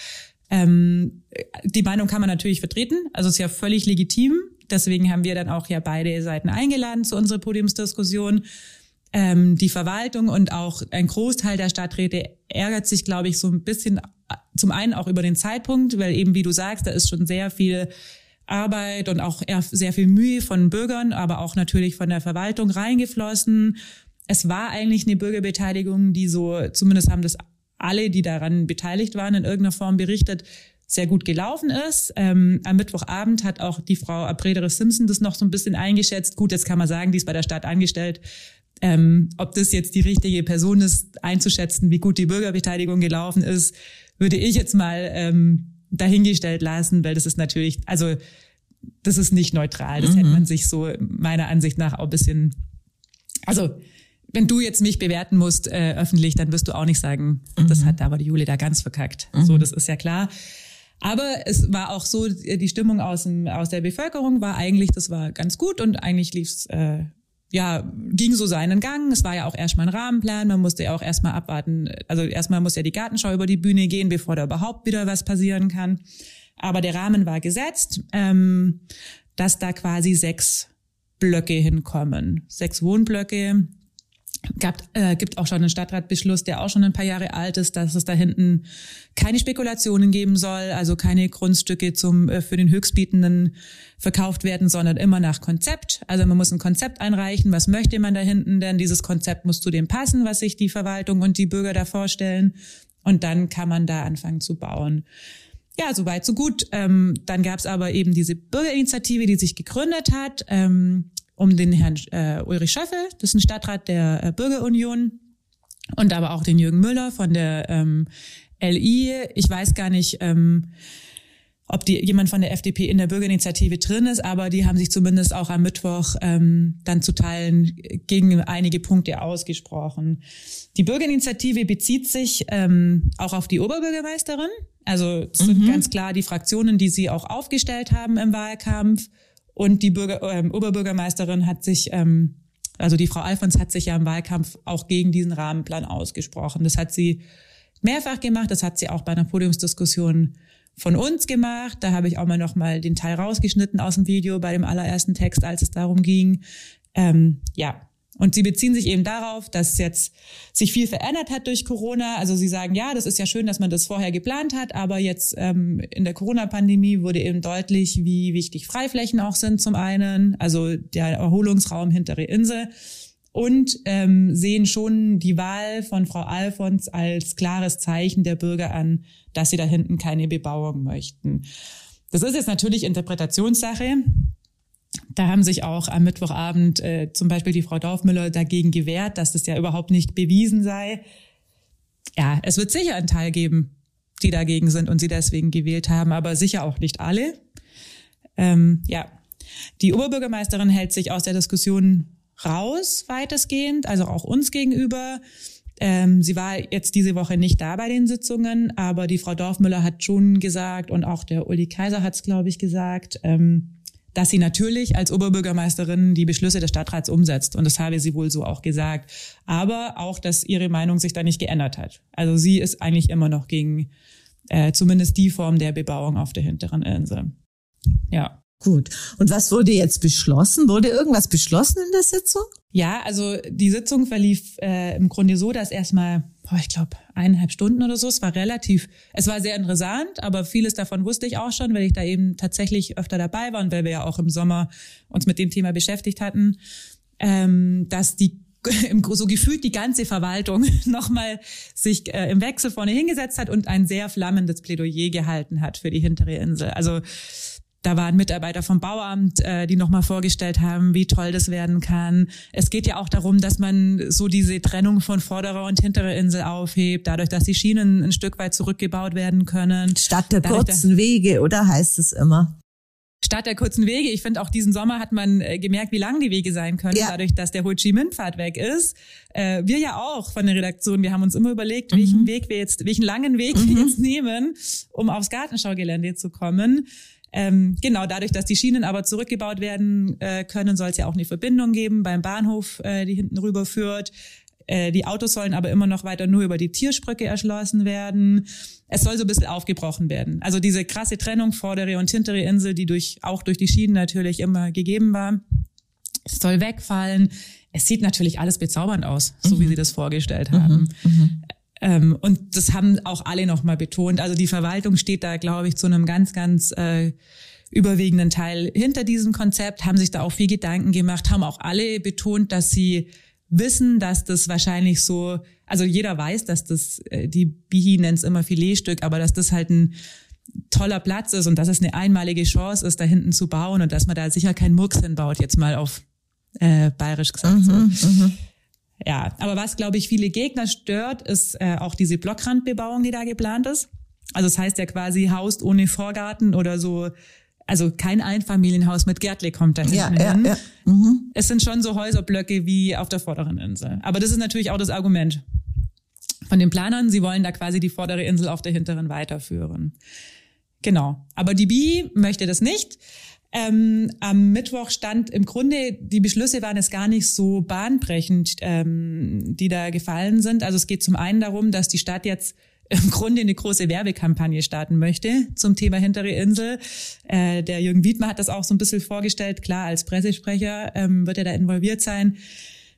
Ähm, die Meinung kann man natürlich vertreten, also ist ja völlig legitim. Deswegen haben wir dann auch ja beide Seiten eingeladen zu unserer Podiumsdiskussion. Ähm, die Verwaltung und auch ein Großteil der Stadträte ärgert sich, glaube ich, so ein bisschen zum einen auch über den Zeitpunkt, weil eben, wie du sagst, da ist schon sehr viel Arbeit und auch sehr viel Mühe von Bürgern, aber auch natürlich von der Verwaltung reingeflossen. Es war eigentlich eine Bürgerbeteiligung, die so, zumindest haben das alle, die daran beteiligt waren, in irgendeiner Form berichtet, sehr gut gelaufen ist. Ähm, am Mittwochabend hat auch die Frau Aprederis Simpson das noch so ein bisschen eingeschätzt. Gut, jetzt kann man sagen, die ist bei der Stadt angestellt. Ähm, ob das jetzt die richtige Person ist, einzuschätzen, wie gut die Bürgerbeteiligung gelaufen ist, würde ich jetzt mal ähm, dahingestellt lassen, weil das ist natürlich, also das ist nicht neutral. Das mhm. hätte man sich so meiner Ansicht nach auch ein bisschen, also wenn du jetzt mich bewerten musst äh, öffentlich, dann wirst du auch nicht sagen, mhm. das hat aber die Jule da ganz verkackt. Mhm. So, das ist ja klar. Aber es war auch so, die Stimmung aus, dem, aus der Bevölkerung war eigentlich, das war ganz gut und eigentlich lief's äh, ja, ging so seinen Gang. Es war ja auch erstmal ein Rahmenplan. Man musste ja auch erstmal abwarten. Also erstmal muss ja die Gartenschau über die Bühne gehen, bevor da überhaupt wieder was passieren kann. Aber der Rahmen war gesetzt, ähm, dass da quasi sechs Blöcke hinkommen. Sechs Wohnblöcke, gab, äh, gibt auch schon einen Stadtratbeschluss, der auch schon ein paar Jahre alt ist, dass es da hinten keine Spekulationen geben soll, also keine Grundstücke zum äh, für den Höchstbietenden verkauft werden, sondern immer nach Konzept. Also man muss ein Konzept einreichen, was möchte man da hinten denn? Dieses Konzept muss zu dem passen, was sich die Verwaltung und die Bürger da vorstellen. Und dann kann man da anfangen zu bauen. Ja, soweit, so gut. Ähm, dann gab es aber eben diese Bürgerinitiative, die sich gegründet hat. Ähm, um den Herrn äh, Ulrich Schöffel, das ist ein Stadtrat der äh, Bürgerunion, und aber auch den Jürgen Müller von der ähm, LI. Ich weiß gar nicht, ähm, ob die, jemand von der FDP in der Bürgerinitiative drin ist, aber die haben sich zumindest auch am Mittwoch ähm, dann zu Teilen gegen einige Punkte ausgesprochen. Die Bürgerinitiative bezieht sich ähm, auch auf die Oberbürgermeisterin. Also es sind mhm. ganz klar die Fraktionen, die sie auch aufgestellt haben im Wahlkampf. Und die Bürger, ähm, Oberbürgermeisterin hat sich, ähm, also die Frau Alfons hat sich ja im Wahlkampf auch gegen diesen Rahmenplan ausgesprochen. Das hat sie mehrfach gemacht. Das hat sie auch bei einer Podiumsdiskussion von uns gemacht. Da habe ich auch mal noch mal den Teil rausgeschnitten aus dem Video bei dem allerersten Text, als es darum ging. Ähm, ja, und sie beziehen sich eben darauf, dass jetzt sich viel verändert hat durch Corona. Also sie sagen, ja, das ist ja schön, dass man das vorher geplant hat, aber jetzt ähm, in der Corona-Pandemie wurde eben deutlich, wie wichtig Freiflächen auch sind zum einen, also der Erholungsraum hintere Insel und ähm, sehen schon die Wahl von Frau Alfons als klares Zeichen der Bürger an, dass sie da hinten keine Bebauung möchten. Das ist jetzt natürlich Interpretationssache. Da haben sich auch am Mittwochabend äh, zum Beispiel die Frau Dorfmüller dagegen gewehrt, dass das ja überhaupt nicht bewiesen sei. Ja, es wird sicher einen Teil geben, die dagegen sind und sie deswegen gewählt haben, aber sicher auch nicht alle. Ähm, ja, die Oberbürgermeisterin hält sich aus der Diskussion raus, weitestgehend, also auch uns gegenüber. Ähm, sie war jetzt diese Woche nicht da bei den Sitzungen, aber die Frau Dorfmüller hat schon gesagt und auch der Uli Kaiser hat es, glaube ich, gesagt, ähm, dass sie natürlich als Oberbürgermeisterin die Beschlüsse des Stadtrats umsetzt. Und das habe sie wohl so auch gesagt. Aber auch, dass ihre Meinung sich da nicht geändert hat. Also sie ist eigentlich immer noch gegen äh, zumindest die Form der Bebauung auf der hinteren Insel. Ja. Gut. Und was wurde jetzt beschlossen? Wurde irgendwas beschlossen in der Sitzung? Ja, also die Sitzung verlief äh, im Grunde so, dass erstmal, boah, ich glaube, eineinhalb Stunden oder so. Es war relativ, es war sehr interessant, aber vieles davon wusste ich auch schon, weil ich da eben tatsächlich öfter dabei war und weil wir ja auch im Sommer uns mit dem Thema beschäftigt hatten, ähm, dass die so gefühlt die ganze Verwaltung nochmal sich äh, im Wechsel vorne hingesetzt hat und ein sehr flammendes Plädoyer gehalten hat für die hintere Insel. Also da waren Mitarbeiter vom Bauamt, äh, die nochmal vorgestellt haben, wie toll das werden kann. Es geht ja auch darum, dass man so diese Trennung von vorderer und hinterer Insel aufhebt, dadurch, dass die Schienen ein Stück weit zurückgebaut werden können. Statt der dadurch, kurzen Wege, oder heißt es immer? Statt der kurzen Wege. Ich finde, auch diesen Sommer hat man äh, gemerkt, wie lang die Wege sein können, ja. dadurch, dass der Ho Chi Minh-Pfad weg ist. Äh, wir ja auch von der Redaktion, wir haben uns immer überlegt, mhm. welchen Weg wir jetzt, welchen langen Weg mhm. wir jetzt nehmen, um aufs Gartenschaugelände zu kommen. Ähm, genau, dadurch, dass die Schienen aber zurückgebaut werden äh, können, soll es ja auch eine Verbindung geben beim Bahnhof, äh, die hinten rüber führt. Äh, die Autos sollen aber immer noch weiter nur über die Tiersprücke erschlossen werden. Es soll so ein bisschen aufgebrochen werden. Also diese krasse Trennung vordere und hintere Insel, die durch, auch durch die Schienen natürlich immer gegeben war, es soll wegfallen. Es sieht natürlich alles bezaubernd aus, so mhm. wie sie das vorgestellt haben. Mhm. Mhm. Ähm, und das haben auch alle nochmal betont. Also die Verwaltung steht da, glaube ich, zu einem ganz, ganz äh, überwiegenden Teil hinter diesem Konzept, haben sich da auch viel Gedanken gemacht, haben auch alle betont, dass sie wissen, dass das wahrscheinlich so, also jeder weiß, dass das, äh, die Bihi nennt es immer Filetstück, aber dass das halt ein toller Platz ist und dass es eine einmalige Chance ist, da hinten zu bauen und dass man da sicher keinen Murks hinbaut, jetzt mal auf äh, bayerisch gesagt. Mhm, so. Ja, aber was, glaube ich, viele Gegner stört, ist äh, auch diese Blockrandbebauung, die da geplant ist. Also das heißt ja quasi Haus ohne Vorgarten oder so, also kein Einfamilienhaus mit Gärtle kommt da hinten ja, hin. Ja, ja. Mhm. Es sind schon so Häuserblöcke wie auf der vorderen Insel. Aber das ist natürlich auch das Argument von den Planern. Sie wollen da quasi die vordere Insel auf der hinteren weiterführen. Genau. Aber die BI möchte das nicht. Ähm, am Mittwoch stand im Grunde, die Beschlüsse waren es gar nicht so bahnbrechend, ähm, die da gefallen sind. Also es geht zum einen darum, dass die Stadt jetzt im Grunde eine große Werbekampagne starten möchte zum Thema Hintere Insel. Äh, der Jürgen Wiedmer hat das auch so ein bisschen vorgestellt. Klar, als Pressesprecher ähm, wird er da involviert sein.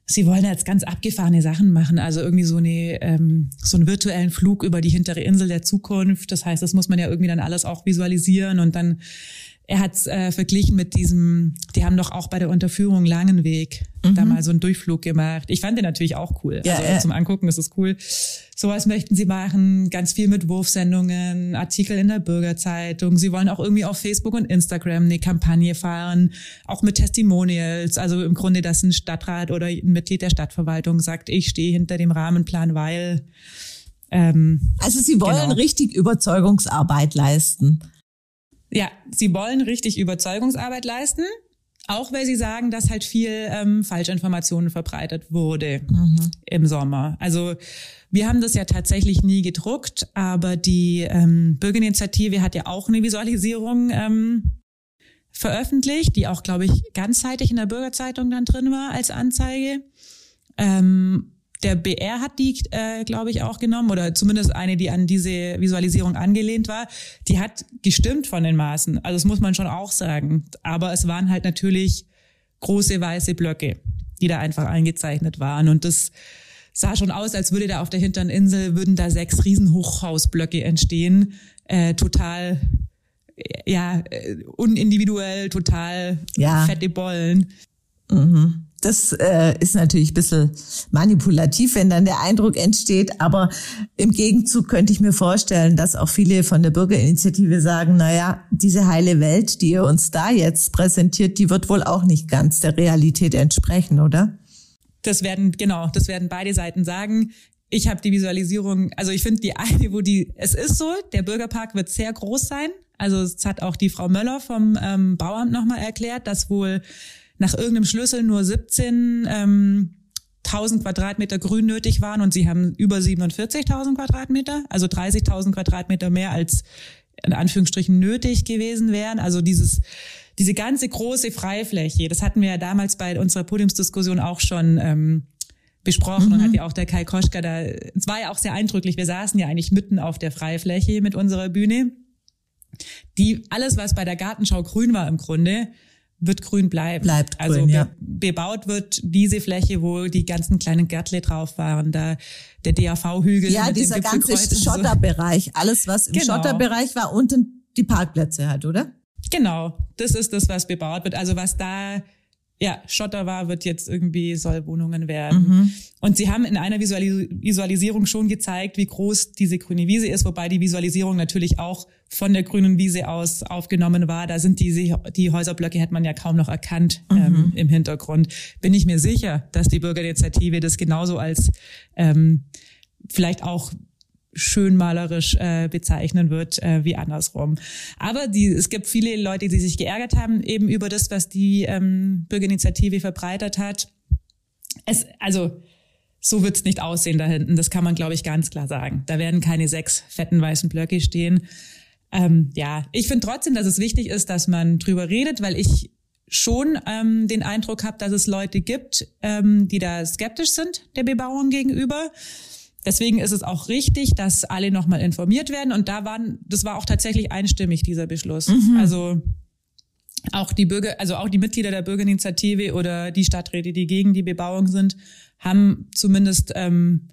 Sie wollen jetzt ganz abgefahrene Sachen machen, also irgendwie so eine ähm, so einen virtuellen Flug über die hintere Insel der Zukunft. Das heißt, das muss man ja irgendwie dann alles auch visualisieren und dann er hat es äh, verglichen mit diesem, die haben doch auch bei der Unterführung Langenweg mhm. da mal so einen Durchflug gemacht. Ich fand den natürlich auch cool. Ja, also ja. zum Angucken ist es cool. Sowas möchten sie machen, ganz viel mit Wurfsendungen, Artikel in der Bürgerzeitung. Sie wollen auch irgendwie auf Facebook und Instagram eine Kampagne fahren, auch mit Testimonials. Also im Grunde, dass ein Stadtrat oder ein Mitglied der Stadtverwaltung sagt, ich stehe hinter dem Rahmenplan, weil. Ähm, also sie wollen genau. richtig Überzeugungsarbeit leisten. Ja, sie wollen richtig Überzeugungsarbeit leisten, auch weil sie sagen, dass halt viel ähm, Falschinformationen verbreitet wurde mhm. im Sommer. Also wir haben das ja tatsächlich nie gedruckt, aber die ähm, Bürgerinitiative hat ja auch eine Visualisierung ähm, veröffentlicht, die auch, glaube ich, ganzseitig in der Bürgerzeitung dann drin war als Anzeige. Ähm, der BR hat die, äh, glaube ich, auch genommen oder zumindest eine, die an diese Visualisierung angelehnt war. Die hat gestimmt von den Maßen. Also das muss man schon auch sagen. Aber es waren halt natürlich große weiße Blöcke, die da einfach eingezeichnet waren. Und das sah schon aus, als würde da auf der hinteren Insel, würden da sechs Riesenhochhausblöcke entstehen. Äh, total ja, äh, unindividuell, total ja. fette Bollen. Mhm. Das äh, ist natürlich ein bisschen manipulativ, wenn dann der Eindruck entsteht. Aber im Gegenzug könnte ich mir vorstellen, dass auch viele von der Bürgerinitiative sagen, na ja, diese heile Welt, die ihr uns da jetzt präsentiert, die wird wohl auch nicht ganz der Realität entsprechen, oder? Das werden, genau, das werden beide Seiten sagen. Ich habe die Visualisierung, also ich finde die eine, wo die, es ist so, der Bürgerpark wird sehr groß sein. Also es hat auch die Frau Möller vom ähm, Bauamt nochmal erklärt, dass wohl nach irgendeinem Schlüssel nur 17 ähm, 1000 Quadratmeter Grün nötig waren und sie haben über 47.000 Quadratmeter, also 30.000 Quadratmeter mehr als in Anführungsstrichen nötig gewesen wären. Also dieses diese ganze große Freifläche, das hatten wir ja damals bei unserer Podiumsdiskussion auch schon ähm, besprochen mhm. und hat ja auch der Kai Koschka da, es war ja auch sehr eindrücklich, wir saßen ja eigentlich mitten auf der Freifläche mit unserer Bühne. Die, alles, was bei der Gartenschau grün war im Grunde, wird grün bleiben. Bleibt grün, also ja. bebaut wird diese Fläche, wo die ganzen kleinen Gärtle drauf waren, da der DAV-Hügel. Ja, dieser ganze Schotterbereich, alles was im genau. Schotterbereich war, unten die Parkplätze halt, oder? Genau, das ist das, was bebaut wird. Also was da ja, Schotter war, wird jetzt irgendwie, soll Wohnungen werden. Mhm. Und sie haben in einer Visualis Visualisierung schon gezeigt, wie groß diese grüne Wiese ist, wobei die Visualisierung natürlich auch von der grünen Wiese aus aufgenommen war. Da sind diese, die Häuserblöcke hätte man ja kaum noch erkannt mhm. ähm, im Hintergrund. Bin ich mir sicher, dass die Bürgerinitiative das genauso als ähm, vielleicht auch schön malerisch äh, bezeichnen wird äh, wie andersrum. Aber die, es gibt viele Leute, die sich geärgert haben eben über das, was die ähm, Bürgerinitiative verbreitet hat. Es, also so wird's nicht aussehen da hinten. Das kann man, glaube ich, ganz klar sagen. Da werden keine sechs fetten weißen Blöcke stehen. Ähm, ja, ich finde trotzdem, dass es wichtig ist, dass man drüber redet, weil ich schon ähm, den Eindruck habe, dass es Leute gibt, ähm, die da skeptisch sind der Bebauung gegenüber. Deswegen ist es auch richtig, dass alle nochmal informiert werden. Und da waren, das war auch tatsächlich einstimmig, dieser Beschluss. Mhm. Also auch die Bürger, also auch die Mitglieder der Bürgerinitiative oder die Stadträte, die gegen die Bebauung sind, haben zumindest ähm,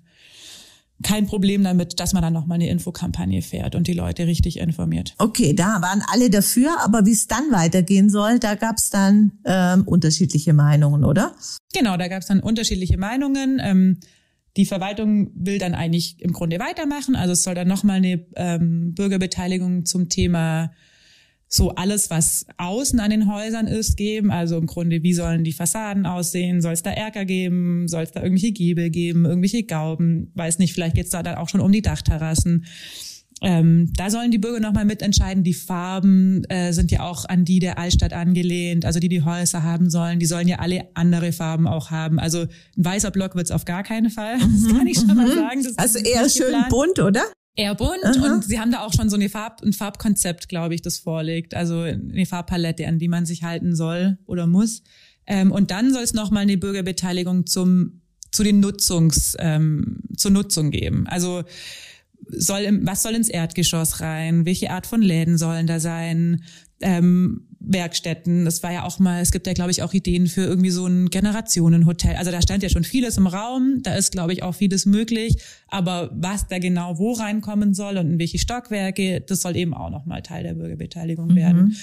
kein Problem damit, dass man dann nochmal eine Infokampagne fährt und die Leute richtig informiert. Okay, da waren alle dafür, aber wie es dann weitergehen soll, da gab es dann ähm, unterschiedliche Meinungen, oder? Genau, da gab es dann unterschiedliche Meinungen. Ähm, die Verwaltung will dann eigentlich im Grunde weitermachen. Also es soll dann nochmal eine ähm, Bürgerbeteiligung zum Thema so alles, was außen an den Häusern ist, geben. Also im Grunde, wie sollen die Fassaden aussehen? Soll es da Erker geben? Soll es da irgendwelche Giebel geben? Irgendwelche Gauben? Weiß nicht, vielleicht geht's da dann auch schon um die Dachterrassen. Ähm, da sollen die Bürger nochmal mitentscheiden. Die Farben äh, sind ja auch an die der Altstadt angelehnt, also die die Häuser haben sollen. Die sollen ja alle andere Farben auch haben. Also ein weißer Block wird's auf gar keinen Fall. Das kann ich schon mal mhm. sagen. Also eher schön geplant. bunt, oder? Eher bunt Aha. und sie haben da auch schon so eine Farb, ein Farbkonzept, glaube ich, das vorlegt. Also eine Farbpalette, an die man sich halten soll oder muss. Ähm, und dann soll es nochmal eine Bürgerbeteiligung zum zu den Nutzungs ähm, zur Nutzung geben. Also soll, was soll ins Erdgeschoss rein? Welche Art von Läden sollen da sein? Ähm, Werkstätten. Das war ja auch mal, es gibt ja, glaube ich, auch Ideen für irgendwie so ein Generationenhotel. Also da stand ja schon vieles im Raum. Da ist, glaube ich, auch vieles möglich. Aber was da genau wo reinkommen soll und in welche Stockwerke, das soll eben auch nochmal Teil der Bürgerbeteiligung mhm. werden.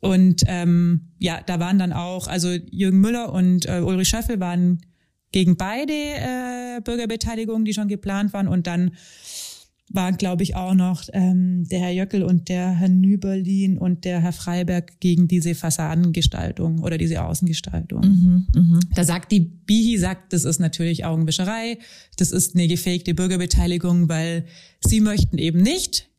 Und ähm, ja, da waren dann auch, also Jürgen Müller und äh, Ulrich Schöffel waren gegen beide äh, Bürgerbeteiligungen, die schon geplant waren. Und dann waren, glaube ich, auch noch ähm, der Herr Jöckel und der Herr Nüberlin und der Herr Freiberg gegen diese Fassadengestaltung oder diese Außengestaltung. Mhm, mh. Da sagt die Bihi, sagt, das ist natürlich Augenwischerei, das ist eine gefakte Bürgerbeteiligung, weil sie möchten eben nicht,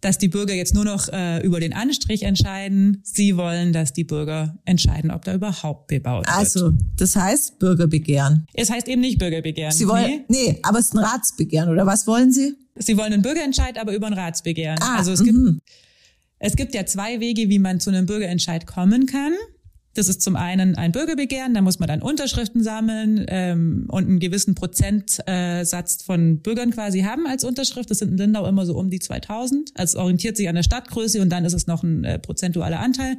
dass die Bürger jetzt nur noch äh, über den Anstrich entscheiden. Sie wollen, dass die Bürger entscheiden, ob da überhaupt bebaut wird. Also, das heißt Bürgerbegehren. Es heißt eben nicht Bürgerbegehren. Sie wollen, nee, nee aber es ist ein Ratsbegehren, oder was wollen Sie? Sie wollen einen Bürgerentscheid, aber über ein Ratsbegehren. Ah, also es gibt, mhm. es gibt ja zwei Wege, wie man zu einem Bürgerentscheid kommen kann. Das ist zum einen ein Bürgerbegehren, da muss man dann Unterschriften sammeln ähm, und einen gewissen Prozentsatz von Bürgern quasi haben als Unterschrift. Das sind in Lindau immer so um die 2000. Also orientiert sich an der Stadtgröße und dann ist es noch ein äh, prozentualer Anteil.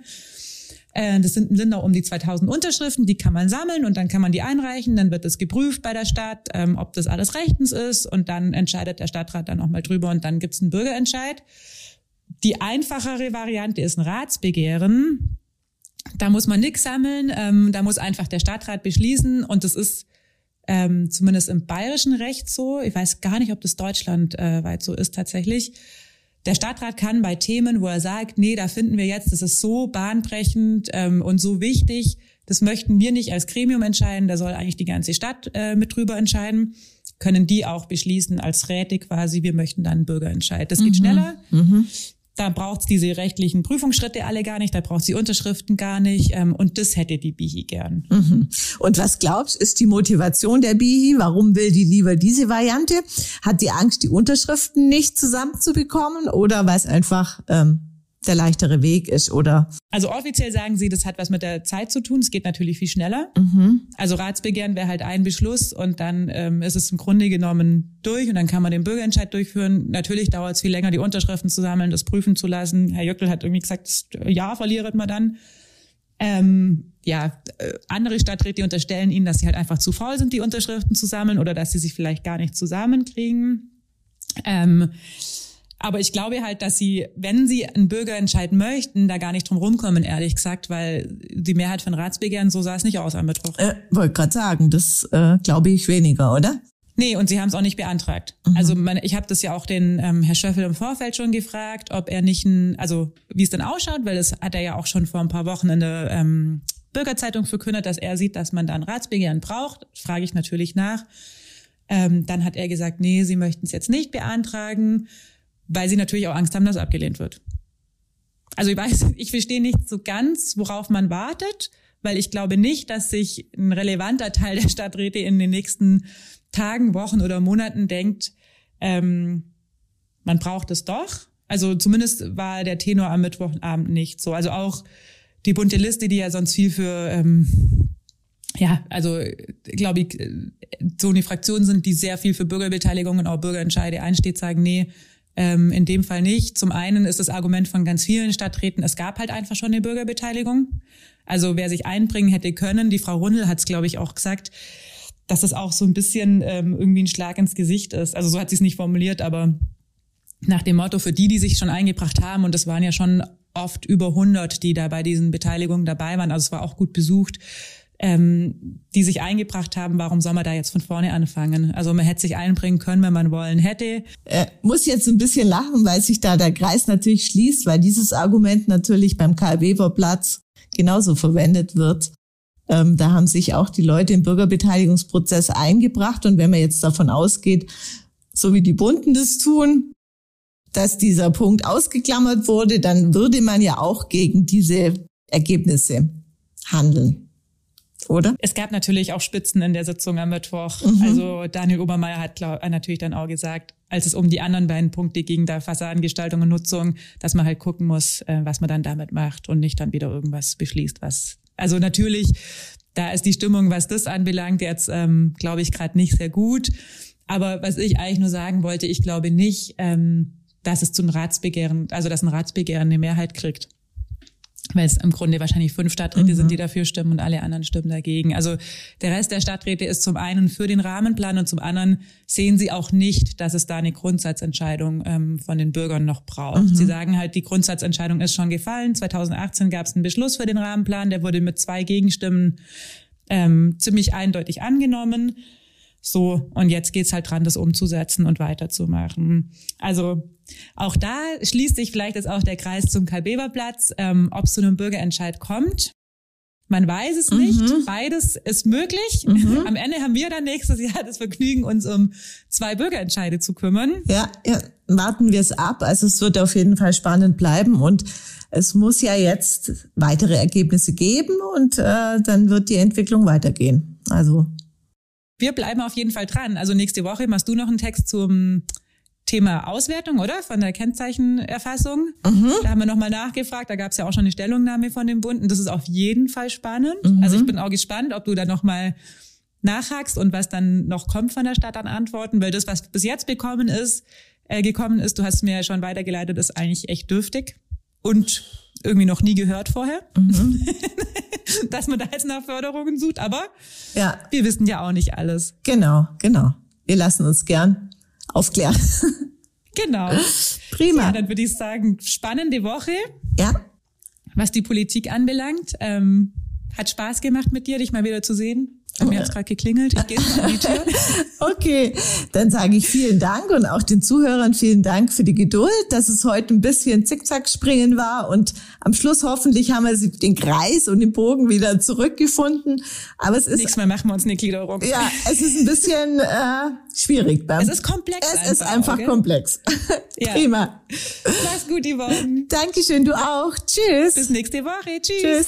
Äh, das sind in Lindau um die 2000 Unterschriften, die kann man sammeln und dann kann man die einreichen. Dann wird es geprüft bei der Stadt, ähm, ob das alles rechtens ist und dann entscheidet der Stadtrat dann nochmal drüber und dann gibt's einen Bürgerentscheid. Die einfachere Variante ist ein Ratsbegehren. Da muss man nichts sammeln, ähm, da muss einfach der Stadtrat beschließen und das ist ähm, zumindest im bayerischen Recht so. Ich weiß gar nicht, ob das deutschlandweit so ist tatsächlich. Der Stadtrat kann bei Themen, wo er sagt, nee, da finden wir jetzt, das ist so bahnbrechend ähm, und so wichtig, das möchten wir nicht als Gremium entscheiden, da soll eigentlich die ganze Stadt äh, mit drüber entscheiden, können die auch beschließen als Räte quasi, wir möchten dann einen Bürgerentscheid. Das geht mhm. schneller. Mhm. Da braucht's diese rechtlichen Prüfungsschritte alle gar nicht, da braucht sie Unterschriften gar nicht. Ähm, und das hätte die Bihi gern. Mhm. Und was glaubst, ist die Motivation der Bihi? Warum will die lieber diese Variante? Hat die Angst, die Unterschriften nicht zusammenzubekommen oder weil es einfach ähm, der leichtere Weg ist oder? Also offiziell sagen sie, das hat was mit der Zeit zu tun. Es geht natürlich viel schneller. Mhm. Also Ratsbegehren wäre halt ein Beschluss und dann ähm, ist es im Grunde genommen durch und dann kann man den Bürgerentscheid durchführen. Natürlich dauert es viel länger, die Unterschriften zu sammeln, das prüfen zu lassen. Herr Jöckel hat irgendwie gesagt, das Jahr verliert man dann. Ähm, ja, äh, andere Stadträte unterstellen ihnen, dass sie halt einfach zu faul sind, die Unterschriften zu sammeln oder dass sie sich vielleicht gar nicht zusammenkriegen. Ähm, aber ich glaube halt, dass sie, wenn sie einen Bürgerentscheid möchten, da gar nicht drum rumkommen, ehrlich gesagt, weil die Mehrheit von Ratsbegehren, so sah es nicht aus am Mittwoch. Äh, Wollte gerade sagen, das äh, glaube ich weniger, oder? Nee, und sie haben es auch nicht beantragt. Mhm. Also man, ich habe das ja auch den ähm, Herr Schöffel im Vorfeld schon gefragt, ob er nicht ein, also wie es denn ausschaut, weil das hat er ja auch schon vor ein paar Wochen in der ähm, Bürgerzeitung verkündet, dass er sieht, dass man da ein Ratsbegehren braucht. Frage ich natürlich nach. Ähm, dann hat er gesagt, nee, sie möchten es jetzt nicht beantragen weil sie natürlich auch Angst haben, dass abgelehnt wird. Also ich weiß, ich verstehe nicht so ganz, worauf man wartet, weil ich glaube nicht, dass sich ein relevanter Teil der Stadträte in den nächsten Tagen, Wochen oder Monaten denkt, ähm, man braucht es doch. Also zumindest war der Tenor am Mittwochabend nicht so. Also auch die bunte Liste, die ja sonst viel für ähm, ja, also glaube ich, so eine Fraktion sind, die sehr viel für Bürgerbeteiligung und auch Bürgerentscheide einsteht, sagen, nee, ähm, in dem Fall nicht. Zum einen ist das Argument von ganz vielen Stadträten, es gab halt einfach schon eine Bürgerbeteiligung. Also wer sich einbringen hätte können, die Frau Rundel hat es, glaube ich, auch gesagt, dass das auch so ein bisschen ähm, irgendwie ein Schlag ins Gesicht ist. Also so hat sie es nicht formuliert, aber nach dem Motto, für die, die sich schon eingebracht haben, und das waren ja schon oft über 100, die da bei diesen Beteiligungen dabei waren, also es war auch gut besucht, ähm, die sich eingebracht haben, warum soll man da jetzt von vorne anfangen? Also man hätte sich einbringen können, wenn man wollen hätte. Äh, muss jetzt ein bisschen lachen, weil sich da der Kreis natürlich schließt, weil dieses Argument natürlich beim Karl-Weber-Platz genauso verwendet wird. Ähm, da haben sich auch die Leute im Bürgerbeteiligungsprozess eingebracht. Und wenn man jetzt davon ausgeht, so wie die Bunten das tun, dass dieser Punkt ausgeklammert wurde, dann würde man ja auch gegen diese Ergebnisse handeln oder? Es gab natürlich auch Spitzen in der Sitzung am Mittwoch. Mhm. Also Daniel Obermeier hat glaub, natürlich dann auch gesagt, als es um die anderen beiden Punkte ging, da Fassadengestaltung und Nutzung, dass man halt gucken muss, äh, was man dann damit macht und nicht dann wieder irgendwas beschließt, was. Also natürlich, da ist die Stimmung, was das anbelangt, jetzt ähm, glaube ich gerade nicht sehr gut. Aber was ich eigentlich nur sagen wollte, ich glaube nicht, ähm, dass es zu einem Ratsbegehren, also dass ein Ratsbegehren eine Mehrheit kriegt weil es im Grunde wahrscheinlich fünf Stadträte mhm. sind, die dafür stimmen und alle anderen stimmen dagegen. Also der Rest der Stadträte ist zum einen für den Rahmenplan und zum anderen sehen sie auch nicht, dass es da eine Grundsatzentscheidung ähm, von den Bürgern noch braucht. Mhm. Sie sagen halt, die Grundsatzentscheidung ist schon gefallen. 2018 gab es einen Beschluss für den Rahmenplan, der wurde mit zwei Gegenstimmen ähm, ziemlich eindeutig angenommen. So, und jetzt geht's halt dran, das umzusetzen und weiterzumachen. Also auch da schließt sich vielleicht jetzt auch der Kreis zum Karl-Beber-Platz, ähm, ob es zu einem Bürgerentscheid kommt. Man weiß es mhm. nicht. Beides ist möglich. Mhm. Am Ende haben wir dann nächstes Jahr das Vergnügen, uns um zwei Bürgerentscheide zu kümmern. Ja, ja warten wir es ab. Also es wird auf jeden Fall spannend bleiben und es muss ja jetzt weitere Ergebnisse geben und äh, dann wird die Entwicklung weitergehen. Also wir bleiben auf jeden Fall dran. Also nächste Woche machst du noch einen Text zum Thema Auswertung, oder? Von der Kennzeichenerfassung. Mhm. Da haben wir nochmal nachgefragt. Da gab es ja auch schon eine Stellungnahme von den Bunden. Das ist auf jeden Fall spannend. Mhm. Also ich bin auch gespannt, ob du da nochmal nachhakst und was dann noch kommt von der Stadt an Antworten, weil das, was bis jetzt bekommen ist, äh, gekommen ist, du hast mir ja schon weitergeleitet, ist eigentlich echt dürftig und irgendwie noch nie gehört vorher, mhm. dass man da jetzt nach Förderungen sucht. Aber ja. wir wissen ja auch nicht alles. Genau, genau. Wir lassen uns gern aufklären. Genau. Prima. Ja, dann würde ich sagen, spannende Woche. Ja. Was die Politik anbelangt. Ähm, hat Spaß gemacht mit dir, dich mal wieder zu sehen. Bei mir hat gerade geklingelt. Ich gehe an die Tür. Okay, dann sage ich vielen Dank und auch den Zuhörern vielen Dank für die Geduld, dass es heute ein bisschen Zickzack springen war und am Schluss hoffentlich haben wir den Kreis und den Bogen wieder zurückgefunden. Aber es ist nächstes Mal machen wir uns eine Gliederung. Ja, es ist ein bisschen äh, schwierig. Beim, es ist komplex. Es einfach, ist einfach okay? komplex. Ja. Prima. Mach's gut, Yvonne. Dankeschön, du auch. Tschüss. Bis nächste Woche. Tschüss. Tschüss.